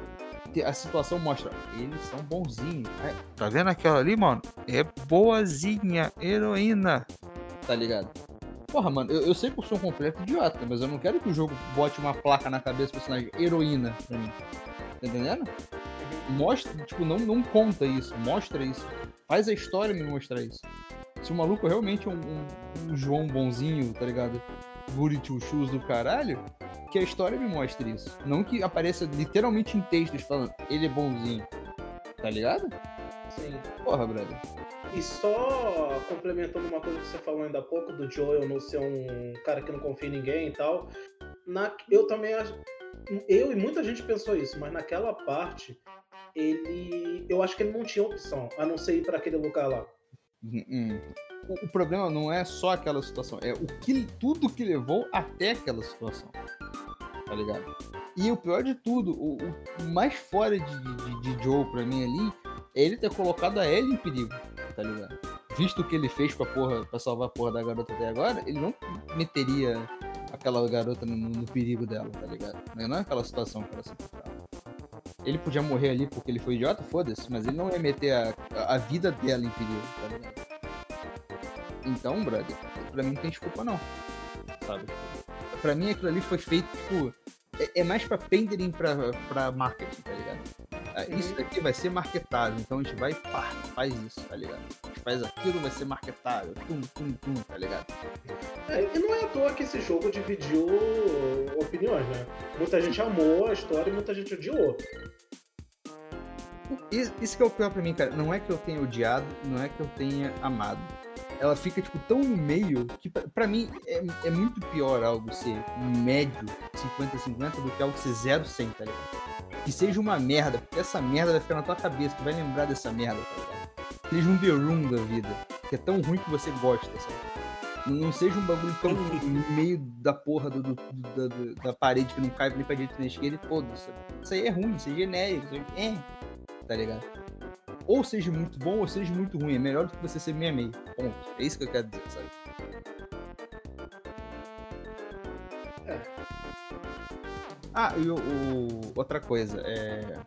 B: a situação mostra, eles são bonzinhos. É, tá vendo aquela ali, mano? É boazinha, heroína. Tá ligado? Porra, mano, eu, eu sei que eu sou um completo idiota, mas eu não quero que o jogo bote uma placa na cabeça do personagem heroína pra mim. Tá entendendo? Mostra, tipo, não, não conta isso, mostra isso. Faz a história me mostrar isso se o maluco realmente é um, um, um João bonzinho, tá ligado? Goody two shoes do caralho, que a história me mostre isso. Não que apareça literalmente em textos falando, ele é bonzinho. Tá ligado?
A: Sim.
B: Porra, brother.
A: E só complementando uma coisa que você falou ainda há pouco, do Joel não ser um cara que não confia em ninguém e tal. Na, eu também acho. Eu e muita gente pensou isso, mas naquela parte, ele. Eu acho que ele não tinha opção, a não ser ir para aquele lugar lá.
B: Hum, hum. O, o, problema não é só aquela situação, é o que tudo que levou até aquela situação. Tá ligado? E o pior de tudo, o, o mais fora de, de, de, Joe pra mim ali, é ele ter colocado a Ellie em perigo, tá ligado? Visto o que ele fez pra, porra, pra salvar a porra da garota até agora, ele não meteria aquela garota no, no perigo dela, tá ligado? Não é aquela situação que ela se encontrava. Ele podia morrer ali porque ele foi idiota, foda-se, mas ele não ia meter a, a vida dela em perigo, tá ligado? Então, brother, pra mim não tem desculpa não. Sabe? Pra mim aquilo ali foi feito, tipo. É, é mais pra pendering pra, pra marketing, tá ligado? Ah, isso daqui vai ser marketável, então a gente vai pá, faz isso, tá ligado? A gente faz aquilo, vai ser marketável, tum, tum, tum, tá ligado?
A: É, e não é à toa que esse jogo dividiu opiniões, né? Muita gente amou a história e muita gente odiou.
B: Isso que é o pior pra mim, cara. Não é que eu tenha odiado, não é que eu tenha amado. Ela fica, tipo, tão no meio que, pra, mim, é, é, muito pior algo ser médio, 50-50, do que algo ser 0-100, tá ligado? Que seja uma merda, porque essa merda vai ficar na tua cabeça, tu vai lembrar dessa merda, tá ligado? Seja um The Room da vida, que é tão ruim que você gosta, sabe? Não seja um bagulho tão no meio da porra do, do, do, da, da, parede que não cai nem pra direita nem pra esquerda e foda-se. Isso aí é ruim, isso aí é genérico, isso aí é tá ligado? Ou seja muito bom ou seja muito ruim. É melhor do que você ser meia meia. Ponto. É isso que eu quero dizer, sabe? É. Ah, e o, o, outra coisa, é.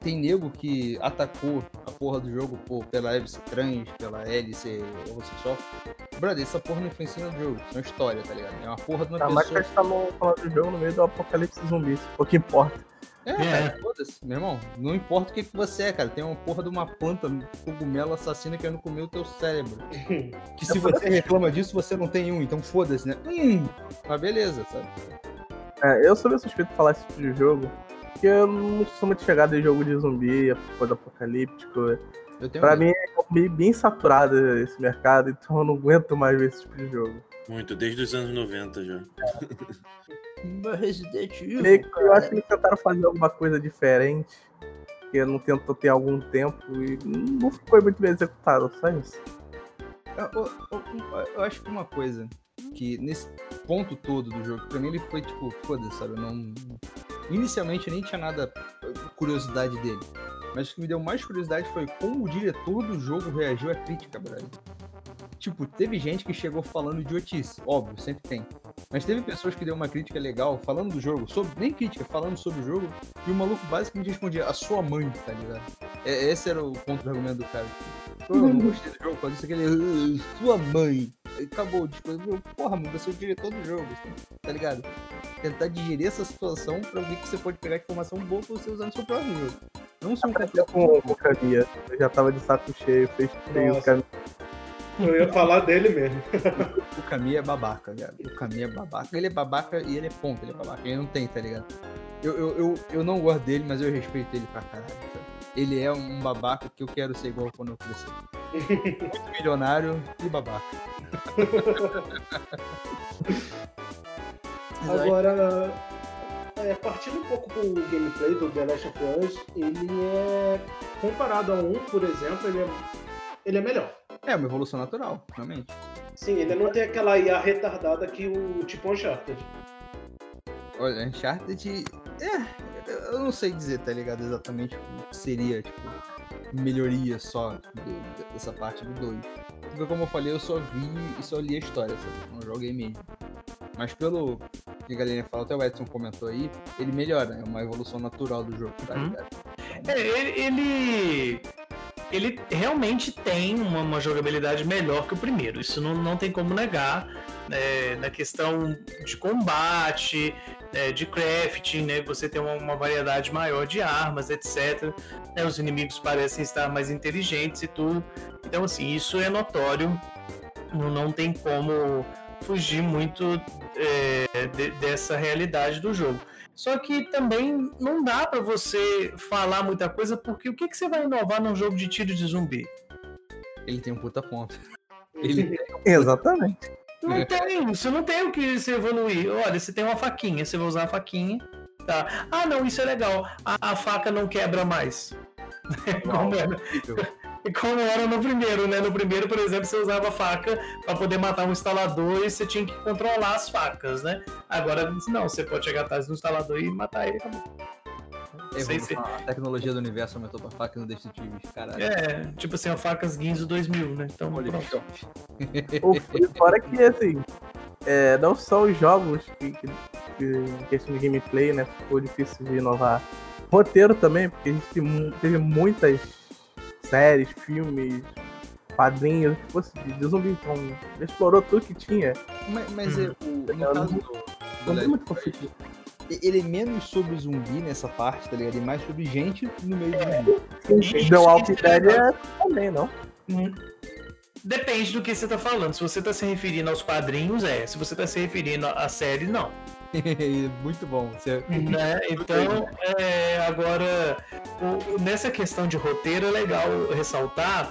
B: Tem nego que atacou a porra do jogo por, pela ser trans, pela ser homossexual. Brother, essa porra não influencia no jogo, isso é uma história, tá ligado? É uma porra de uma
C: tá,
B: pessoa.
C: Mas que a gente tá falando do jogo no meio do apocalipse zumbi, o que importa.
B: É, é. cara, foda-se, meu irmão. Não importa o que, que você é, cara. Tem uma porra de uma planta, um cogumelo assassino querendo comer o teu cérebro. que se você reclama disso, você não tem um, então foda-se, né? Hum, mas beleza, sabe?
C: É, eu sou meio suspeito de falar esse tipo de jogo, porque eu não sou muito chegado em jogo de zumbi, coisa apocalíptico. Pra mim é bem, bem saturado esse mercado, então eu não aguento mais ver esse tipo de jogo.
D: Muito, desde os anos 90 já.
B: Resident Evil.
C: Meio que eu acho que eles tentaram fazer alguma coisa diferente, que não tentou ter algum tempo e não foi muito bem executado, só isso.
B: Eu, eu, eu, eu acho que uma coisa que nesse ponto todo do jogo, pra mim ele foi tipo, foda-se, sabe? Eu não. Inicialmente eu nem tinha nada curiosidade dele. Mas o que me deu mais curiosidade foi como o diretor do jogo reagiu à crítica, brother. Tipo, teve gente que chegou falando idiotice, óbvio, sempre tem. Mas teve pessoas que deu uma crítica legal falando do jogo, sobre, nem crítica, falando sobre o jogo, e o maluco basicamente respondia, a sua mãe, tá ligado? É, esse era o ponto do cara. Eu não gostei do jogo, pode ser que ele. Sua mãe. Acabou, tipo, porra, mano, você é o diretor do jogo, tá ligado? Tentar digerir essa situação pra ver que você pode pegar informação boa pra você usar no seu próprio jogo. Não sou um completo.
C: Com o Camia, eu já tava de saco cheio, fez feio o Camia.
A: Eu ia falar dele mesmo.
B: o Camille é babaca, cara. O Camille é babaca. Ele é babaca e ele é ponto, ele é babaca. Ele não tem, tá ligado? Eu, eu, eu, eu não gosto dele, mas eu respeito ele pra caralho. Sabe? Ele é um babaca que eu quero ser igual quando eu crescer. Muito milionário e babaca.
A: Agora, é, partindo um pouco pro gameplay do The Last of Us, ele é. Comparado a um, por exemplo, ele é, ele é melhor.
B: É uma evolução natural, realmente.
A: Sim, ele não tem aquela IA retardada que o tipo Uncharted.
B: Olha, Uncharted. É, eu não sei dizer, tá ligado? Exatamente o que seria, tipo, melhoria só do, dessa parte do 2. Porque, como eu falei, eu só vi e só li a história, sabe? Não joguei mesmo. Mas pelo que a galera fala, até o Edson comentou aí, ele melhora, é uma evolução natural do jogo, tá ligado?
E: Uhum. É, ele ele realmente tem uma, uma, jogabilidade melhor que o primeiro. Isso não, não tem como negar. É, na questão de combate, é, de crafting, né? Você tem uma, uma, variedade maior de armas, etc. Né, os inimigos parecem estar mais inteligentes e tudo. Então, assim, isso é notório. Não, não tem como fugir muito é, de, dessa realidade do jogo. Só que também não dá para você falar muita coisa, porque o que, que você vai inovar num jogo de tiro de zumbi?
B: Ele tem um puta ponto. Ele
C: Exatamente.
E: Não tem, você não tem o que se evoluir. Olha, você tem uma faquinha, você vai usar a faquinha. Tá. Ah, não, isso é legal. A, a faca não quebra mais. Como era? Como era no primeiro, né? No primeiro, por exemplo, você usava faca para poder matar um instalador e você tinha que controlar as facas, né? Agora, não, você pode chegar atrás do instalador e matar ele acabou.
B: A tecnologia do universo aumentou pra facas no Destructives, caralho.
E: É, tipo assim, a facas Guinzo 2000, né? Então, pronto.
C: o fora que, assim, é, não são os jogos que, que, que, em questão de gameplay, né? Ficou difícil de inovar. Roteiro também, porque a gente teve muitas séries, filmes, quadrinhos, que fosse de zumbi. Então, explorou tudo que tinha.
B: Mas, mas hum. o, no caso do, do muito conflito. Ele é menos sobre zumbi nessa parte, tá ligado? E mais sobre gente no meio do
C: zumbi. The Walking Dead é também, não?
E: Hum. Depende do que você tá falando. Se você tá se referindo aos quadrinhos, é. Se você tá se referindo à série, não.
B: Muito bom. Você...
E: Né? Então, é, agora, o, nessa questão de roteiro, é legal ressaltar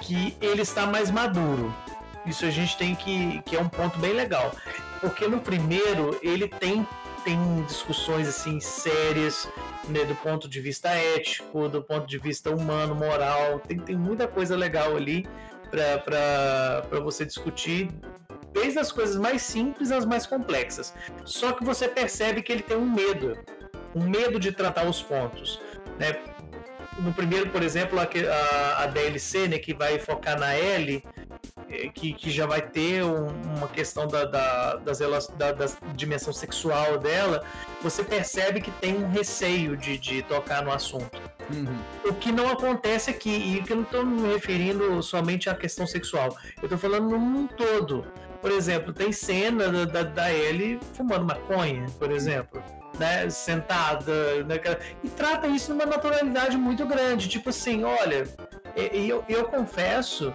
E: que ele está mais maduro. Isso a gente tem que. que é um ponto bem legal. Porque no primeiro, ele tem, tem discussões assim sérias né, do ponto de vista ético, do ponto de vista humano, moral. Tem, tem muita coisa legal ali para você discutir desde as coisas mais simples às mais complexas. Só que você percebe que ele tem um medo, um medo de tratar os pontos. Né? No primeiro, por exemplo, a, a, a DLC, né, que vai focar na L, é, que, que já vai ter um, uma questão da, da, das, da, da dimensão sexual dela, você percebe que tem um receio de, de tocar no assunto. Uhum. O que não acontece aqui, e que eu não estou me referindo somente à questão sexual, eu estou falando num todo. Por exemplo, tem cena da, da, da Ellie fumando maconha, por exemplo. Né, sentada, né, e trata isso numa naturalidade muito grande. Tipo assim, olha, eu, eu confesso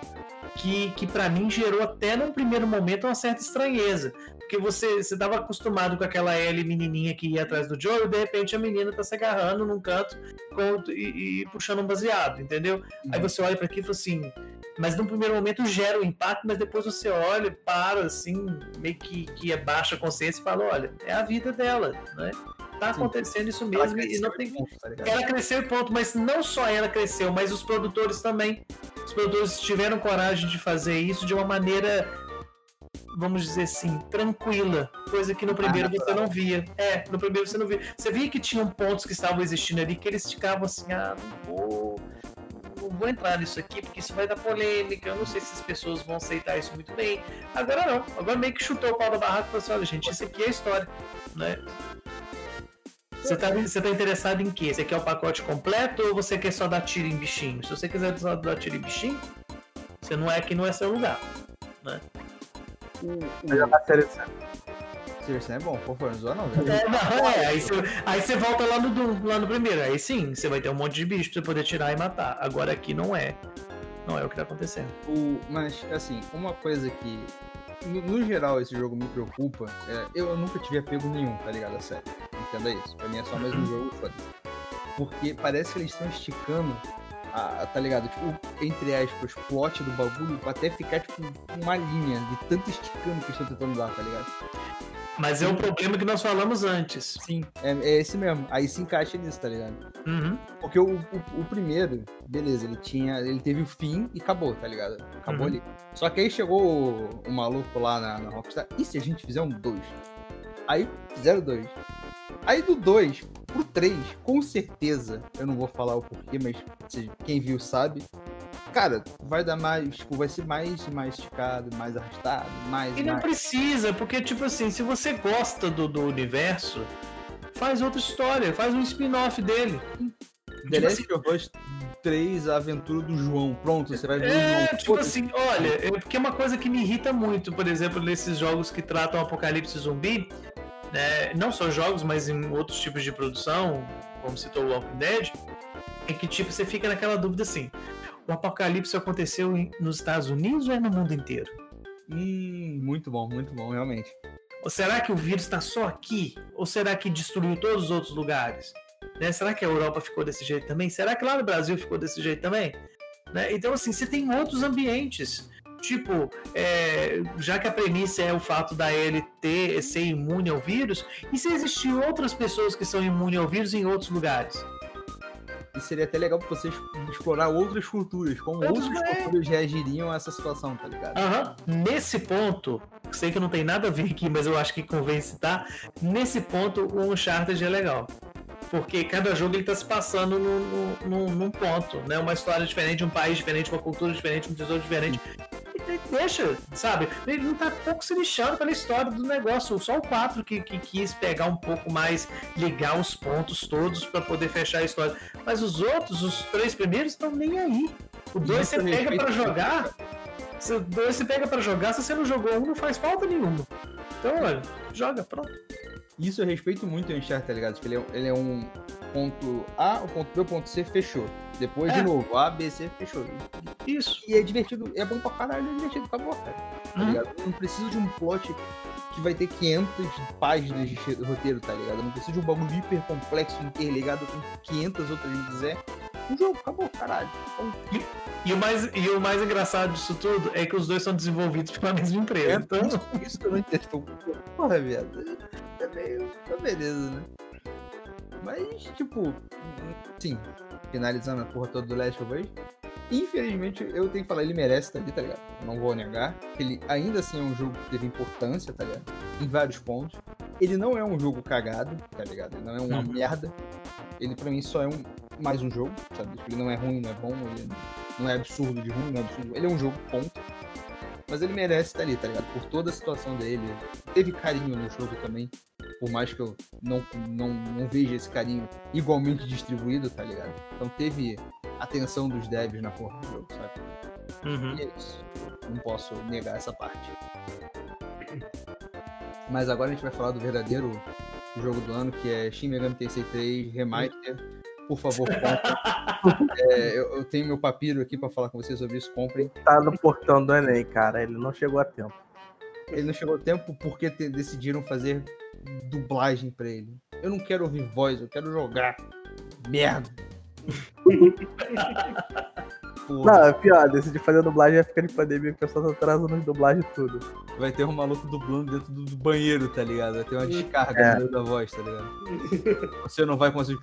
E: que, que para mim gerou até num primeiro momento uma certa estranheza. Porque você, você tava acostumado com aquela Ellie menininha que ia atrás do Joe e de repente a menina tá se agarrando num canto com- e, e puxando um baseado, entendeu? Aí você olha pra aqui e fala assim. Mas no primeiro momento gera o impacto, mas depois você olha, para assim, meio que, que abaixa a consciência e fala: olha, é a vida dela, né? Tá
B: Sim.
E: acontecendo isso mesmo e não tem.
B: ponto, tá?
E: Ela cresceu e ponto, mas não só ela cresceu, mas os produtores também. Os produtores tiveram coragem de fazer isso de uma maneira, vamos dizer assim, tranquila. Coisa que no primeiro você não via. É, no primeiro você não via. Você via que tinham pontos que estavam existindo ali que eles ficavam assim, ah, não vou. Não vou entrar nisso aqui porque isso vai dar polêmica. Eu não sei se as pessoas vão aceitar isso muito bem. Agora não. Agora meio que chutou o pau da barraca e falou assim: olha, gente, isso aqui é história. Né? Você tá, você tá interessado em quê? Você quer o pacote completo ou você quer só dar tiro em bichinho? Se você quiser só dar tiro em bichinho, você não é aqui, não é seu lugar.
B: O,
C: Mas já
B: o
C: tá série
B: é bom, por favor, não zoa não, velho.
E: É, não, é, aí, você, aí você volta lá no, lá no primeiro. Aí sim, você vai ter um monte de bicho pra você poder tirar e matar. Agora aqui não é. Não é o que tá acontecendo.
B: O, mas, assim, uma coisa que, no, no geral, esse jogo me preocupa, é, eu nunca tive apego nenhum, tá ligado? A sério. Entenda isso. Pra mim é só mais um jogo, foda Porque parece que eles estão esticando, a, tá ligado? Tipo, entre aspas, plot do bagulho pra até ficar, tipo, uma linha de tanto esticando que estão tentando dar, tá ligado?
E: Mas é o problema que nós falamos antes.
B: Sim. É, é esse mesmo. Aí se encaixa nisso, tá ligado?
E: Uhum.
B: Porque o, o, o primeiro, beleza, ele tinha. Ele teve o fim e acabou, tá ligado? Acabou
E: Uhum.
B: ali. Só que aí chegou o, o maluco lá na, na Rockstar. E se a gente fizer um 2? Aí fizeram dois. Aí do 2 pro 3, com certeza, eu não vou falar o porquê, mas quem viu sabe. Cara, vai dar mais, tipo, vai ser mais, mais esticado, mais arrastado, mais.
E: E não
B: mais...
E: precisa, porque, tipo assim, se você gosta do, do universo, faz outra história, faz um spin-off dele.
B: The
E: tipo
B: Last of Us 3, a aventura do João. Pronto, você vai ver o
E: É,
B: João.
E: tipo assim, olha, é porque é uma coisa que me irrita muito, por exemplo, nesses jogos que tratam apocalipse zumbi, né, não só jogos, mas em outros tipos de produção, como citou o Walking Dead, é que tipo, você fica naquela dúvida assim, o apocalipse aconteceu nos Estados Unidos ou é no mundo inteiro?
B: Hum, muito bom, muito bom, realmente.
E: Ou será que o vírus está só aqui? Ou será que destruiu todos os outros lugares? Né? Será que a Europa ficou desse jeito também? Será que lá no Brasil ficou desse jeito também? Né? Então, assim, você tem outros ambientes. Tipo, é, já que a premissa é o fato da ter, ser imune ao vírus, e se existir outras pessoas que são imunes ao vírus em outros lugares?
B: E seria até legal pra vocês explorar outras culturas, como
E: Outros
B: outras culturas reagiriam a essa situação, tá ligado?
E: Aham. Nesse ponto, sei que não tem nada a ver aqui, mas eu acho que convém citar. Nesse ponto, o Uncharted é legal. Porque cada jogo ele tá se passando num, num- num- num ponto, né? Uma história diferente, um país diferente, uma cultura diferente, um tesouro diferente. De- deixa, sabe? Ele não tá pouco se lixando pela história do negócio. Só o 4 que, que quis pegar um pouco mais, ligar os pontos todos pra poder fechar a história. Mas os outros, os três primeiros, estão nem aí. O 2
B: Isso
E: você pega
B: muito.
E: jogar. Se o 2 você pega pra jogar, se você não jogou um, não faz falta nenhuma. Então, olha, joga, pronto.
B: Isso eu respeito muito o Uncharted, tá ligado? Tipo, ele, é, ele é um ponto A, o ponto B, o ponto C, fechou. Depois, de
E: É.
B: novo, A, B, C, fechou.
E: Isso.
B: E é divertido, é bom pra caralho, é divertido, acabou, cara. Tá
E: Hum.
B: ligado? Não preciso de um plot que vai ter 500 páginas de roteiro, tá ligado? Não preciso de um bagulho hiper complexo, interligado com 500 outras linhas. É um jogo, acabou, caralho. Então,
E: E o, mais, e o mais engraçado disso tudo é que os dois são desenvolvidos pela mesma empresa.
B: É
E: Então,
B: isso, que eu não entendo. Porra, viado. É meio. Tá beleza, né? Mas, tipo, sim, finalizando a porra toda do Last of Us. Infelizmente, eu tenho que falar, ele merece estar ali, tá ligado? Não vou negar. Ele ainda assim é um jogo que teve importância, tá ligado? Em vários pontos. Ele não é um jogo cagado, tá ligado? Ele não é uma
E: Uhum.
B: merda. Ele pra mim só é um mais um jogo, sabe? Ele não é ruim, não é bom, ele não é absurdo de ruim, não é absurdo. Ele é um jogo, ponto. Mas ele merece estar ali, tá ligado? Por toda a situação dele. Teve carinho no jogo também. Por mais que eu não, não, não veja esse carinho igualmente distribuído, tá ligado? Então teve atenção dos devs na porra do jogo, sabe?
E: uhum.
B: E é isso. Não posso negar essa parte. Mas agora a gente vai falar do verdadeiro jogo do ano, que é Shin Megami Tensei 3 Remaster. Por favor, comprem. É, eu, eu tenho meu papiro aqui pra falar com vocês sobre isso. Comprem.
C: Tá no portão do Enem, cara. Ele não chegou a tempo.
B: ele não chegou a tempo porque te- decidiram fazer dublagem pra ele. Eu não quero ouvir voz, eu quero jogar. Merda. Porra,
C: Não, é pior, decidi fazer dublagem e ficar de pandemia, o pessoal tá trazendo as dublagens e tudo.
B: vai ter um maluco dublando dentro do, do banheiro, tá ligado? Vai ter uma descarga
C: É.
B: no meio da voz, tá ligado? Você não vai conseguir.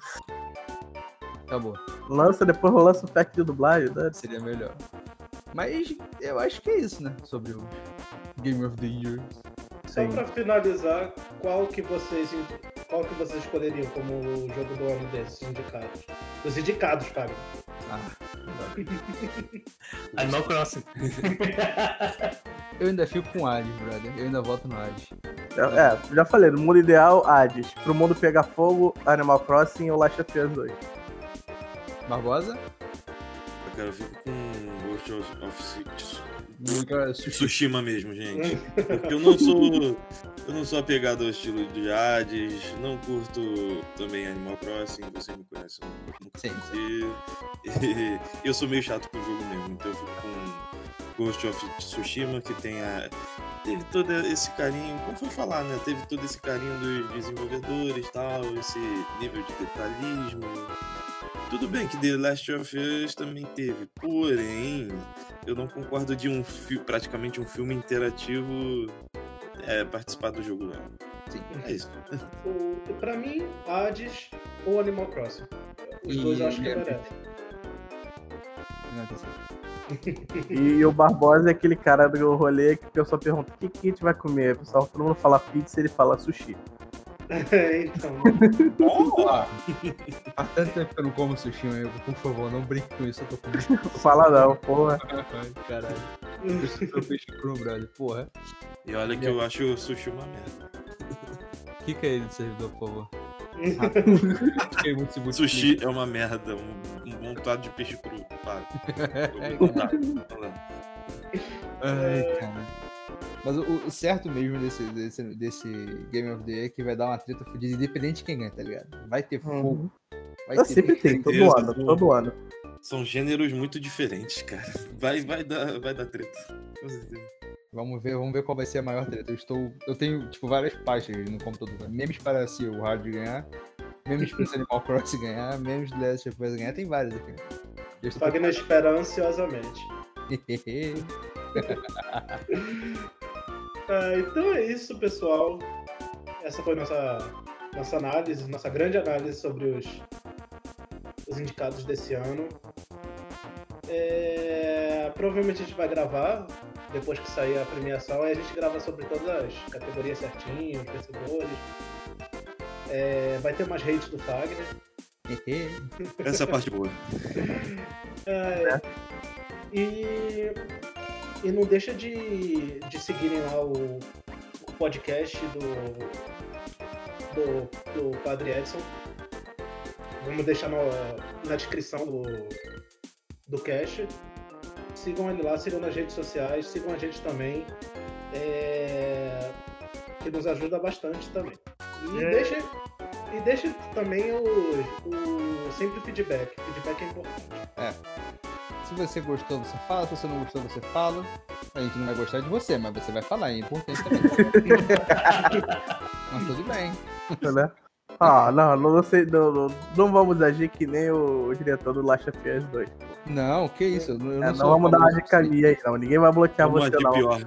B: Acabou.
C: Lança, depois lança o pack de dublagem, né?
B: Seria melhor. Mas eu acho que é isso, né? Sobre o Game of the Year.
A: Só
C: Sim.
A: pra finalizar, qual que vocês qual que vocês escolheriam como o jogo do ano desses indicados? Dos indicados, Fábio.
B: Ah,
E: Animal Crossing.
B: eu ainda fico com Hades, brother. Eu ainda voto no Hades.
C: É, já falei, no mundo ideal, Hades. Pro mundo pegar fogo, Animal Crossing ou Last of Us 2.
B: Barbosa?
D: Cara, eu fico com Ghost of. Tsushima mesmo, gente. Porque eu não sou. Eu não sou apegado ao estilo de Hades, não curto também Animal Crossing, você me conhece, eu
B: Sim.
D: E eu sou meio chato com o jogo mesmo, então eu fico com Ghost of Tsushima, que tem a. Teve todo esse carinho, como foi falar, né? Teve todo esse carinho dos desenvolvedores tal, esse nível de detalhismo. Tudo bem que The Last of Us também teve, porém, eu não concordo de um praticamente um filme interativo é, participar do jogo mesmo.
B: Sim.
D: É isso.
A: O, pra mim, Hades ou Animal Crossing. Os
B: E-
A: dois eu acho que
B: é-
A: merecem.
B: Não.
C: E o Barbosa é aquele cara do rolê que o pessoal pergunta: o que, que a gente vai comer? O pessoal, todo mundo fala pizza ele fala sushi.
A: Então,
B: Ah, faz tanto tempo que eu não como sushi, amigo. Por favor, não brinque com isso. Eu tô com muito
C: Fala não, porra.
B: Ai, Caralho. Eu sou peixe cru, brother. Porra.
D: E olha que eu acho o sushi uma merda.
B: Kika ele do servidor, por favor. Fiquei muito se
D: Sushi é uma merda, um, um montado de peixe cru. Tá, lá.
B: Ai, cara. Mas o, o certo mesmo desse, desse, desse Game of the Year é que vai dar uma treta fodida, independente de quem ganha, tá ligado? Vai ter fogo. Vai
C: Eu
B: ter
C: sempre tem, todo
D: Deus,
C: ano,
D: Deus.
C: todo ano.
D: São gêneros muito diferentes, cara. Vai, vai, dar, vai dar treta. Com certeza.
B: Vamos ver, vamos ver qual vai ser a maior treta. Eu estou. Eu tenho, tipo, várias pastas no computador. Memes para se o Hard ganhar. Memes para se Animal Crossing ganhar. Memes do Last of Us ganhar. Tem vários aqui. Eu estou
A: Fagner espera ansiosamente. Ah, então é isso, pessoal. Essa foi nossa, nossa análise, nossa grande análise sobre os, os indicados desse ano. É, provavelmente a gente vai gravar depois que sair a premiação, aí a gente grava sobre todas as categorias certinho, os vencedores. É, vai ter mais hate do Fagner.
D: Essa é a parte boa.
A: É, e, e não deixa de, de seguirem lá o, o podcast do, do, do Padre Edson. Vamos deixar no- na descrição do, do cast. Sigam ele lá, sigam nas redes sociais, sigam a gente também. é, que nos ajuda bastante também. E
C: É.
A: deixe, e deixe também o, o sempre o feedback. Feedback é importante.
B: Se você gostou, você fala. Se você não gostou, você fala. A gente não vai gostar de você, mas você vai falar. É importante também. mas tudo bem.
C: né? Ah, não, não, sei, não, não, não vamos agir que nem o diretor do Last of Us 2.
B: Não, que isso. Eu não,
C: É,
B: não
C: vamos dar uma
B: assim.
C: minha aí, não. Ninguém vai bloquear
D: Vamos
C: você,
D: de
C: não.
D: pior.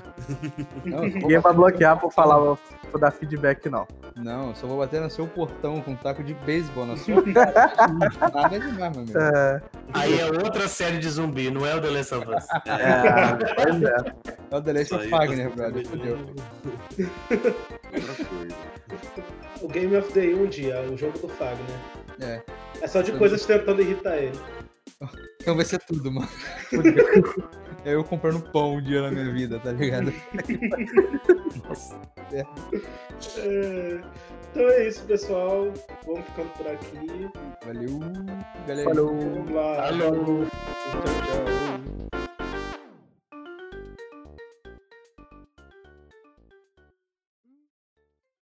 B: Não,
C: Ninguém vai bloquear por falar, por dar feedback, não.
B: Não, eu só vou bater no seu portão com um taco de beisebol na sua cara. Nada demais, meu amigo.
C: É,
E: Aí é outra série de zumbi, não é o The Last of Us.
C: é, pois é.
B: É o The Last of
D: sendo
B: brother. Fudeu.
D: Outra coisa.
A: O Game of the Year um dia, o jogo do Fagner.
B: É.
A: É só de coisas tentando irritar ele.
B: Então vai ser tudo, mano. É eu comprando pão um dia na minha vida, tá ligado?
A: É, Então é isso, pessoal. Vamos ficando por aqui.
B: Valeu, galera.
C: Falou.
A: Vamos lá.
E: Alô.
B: Tchau, tchau.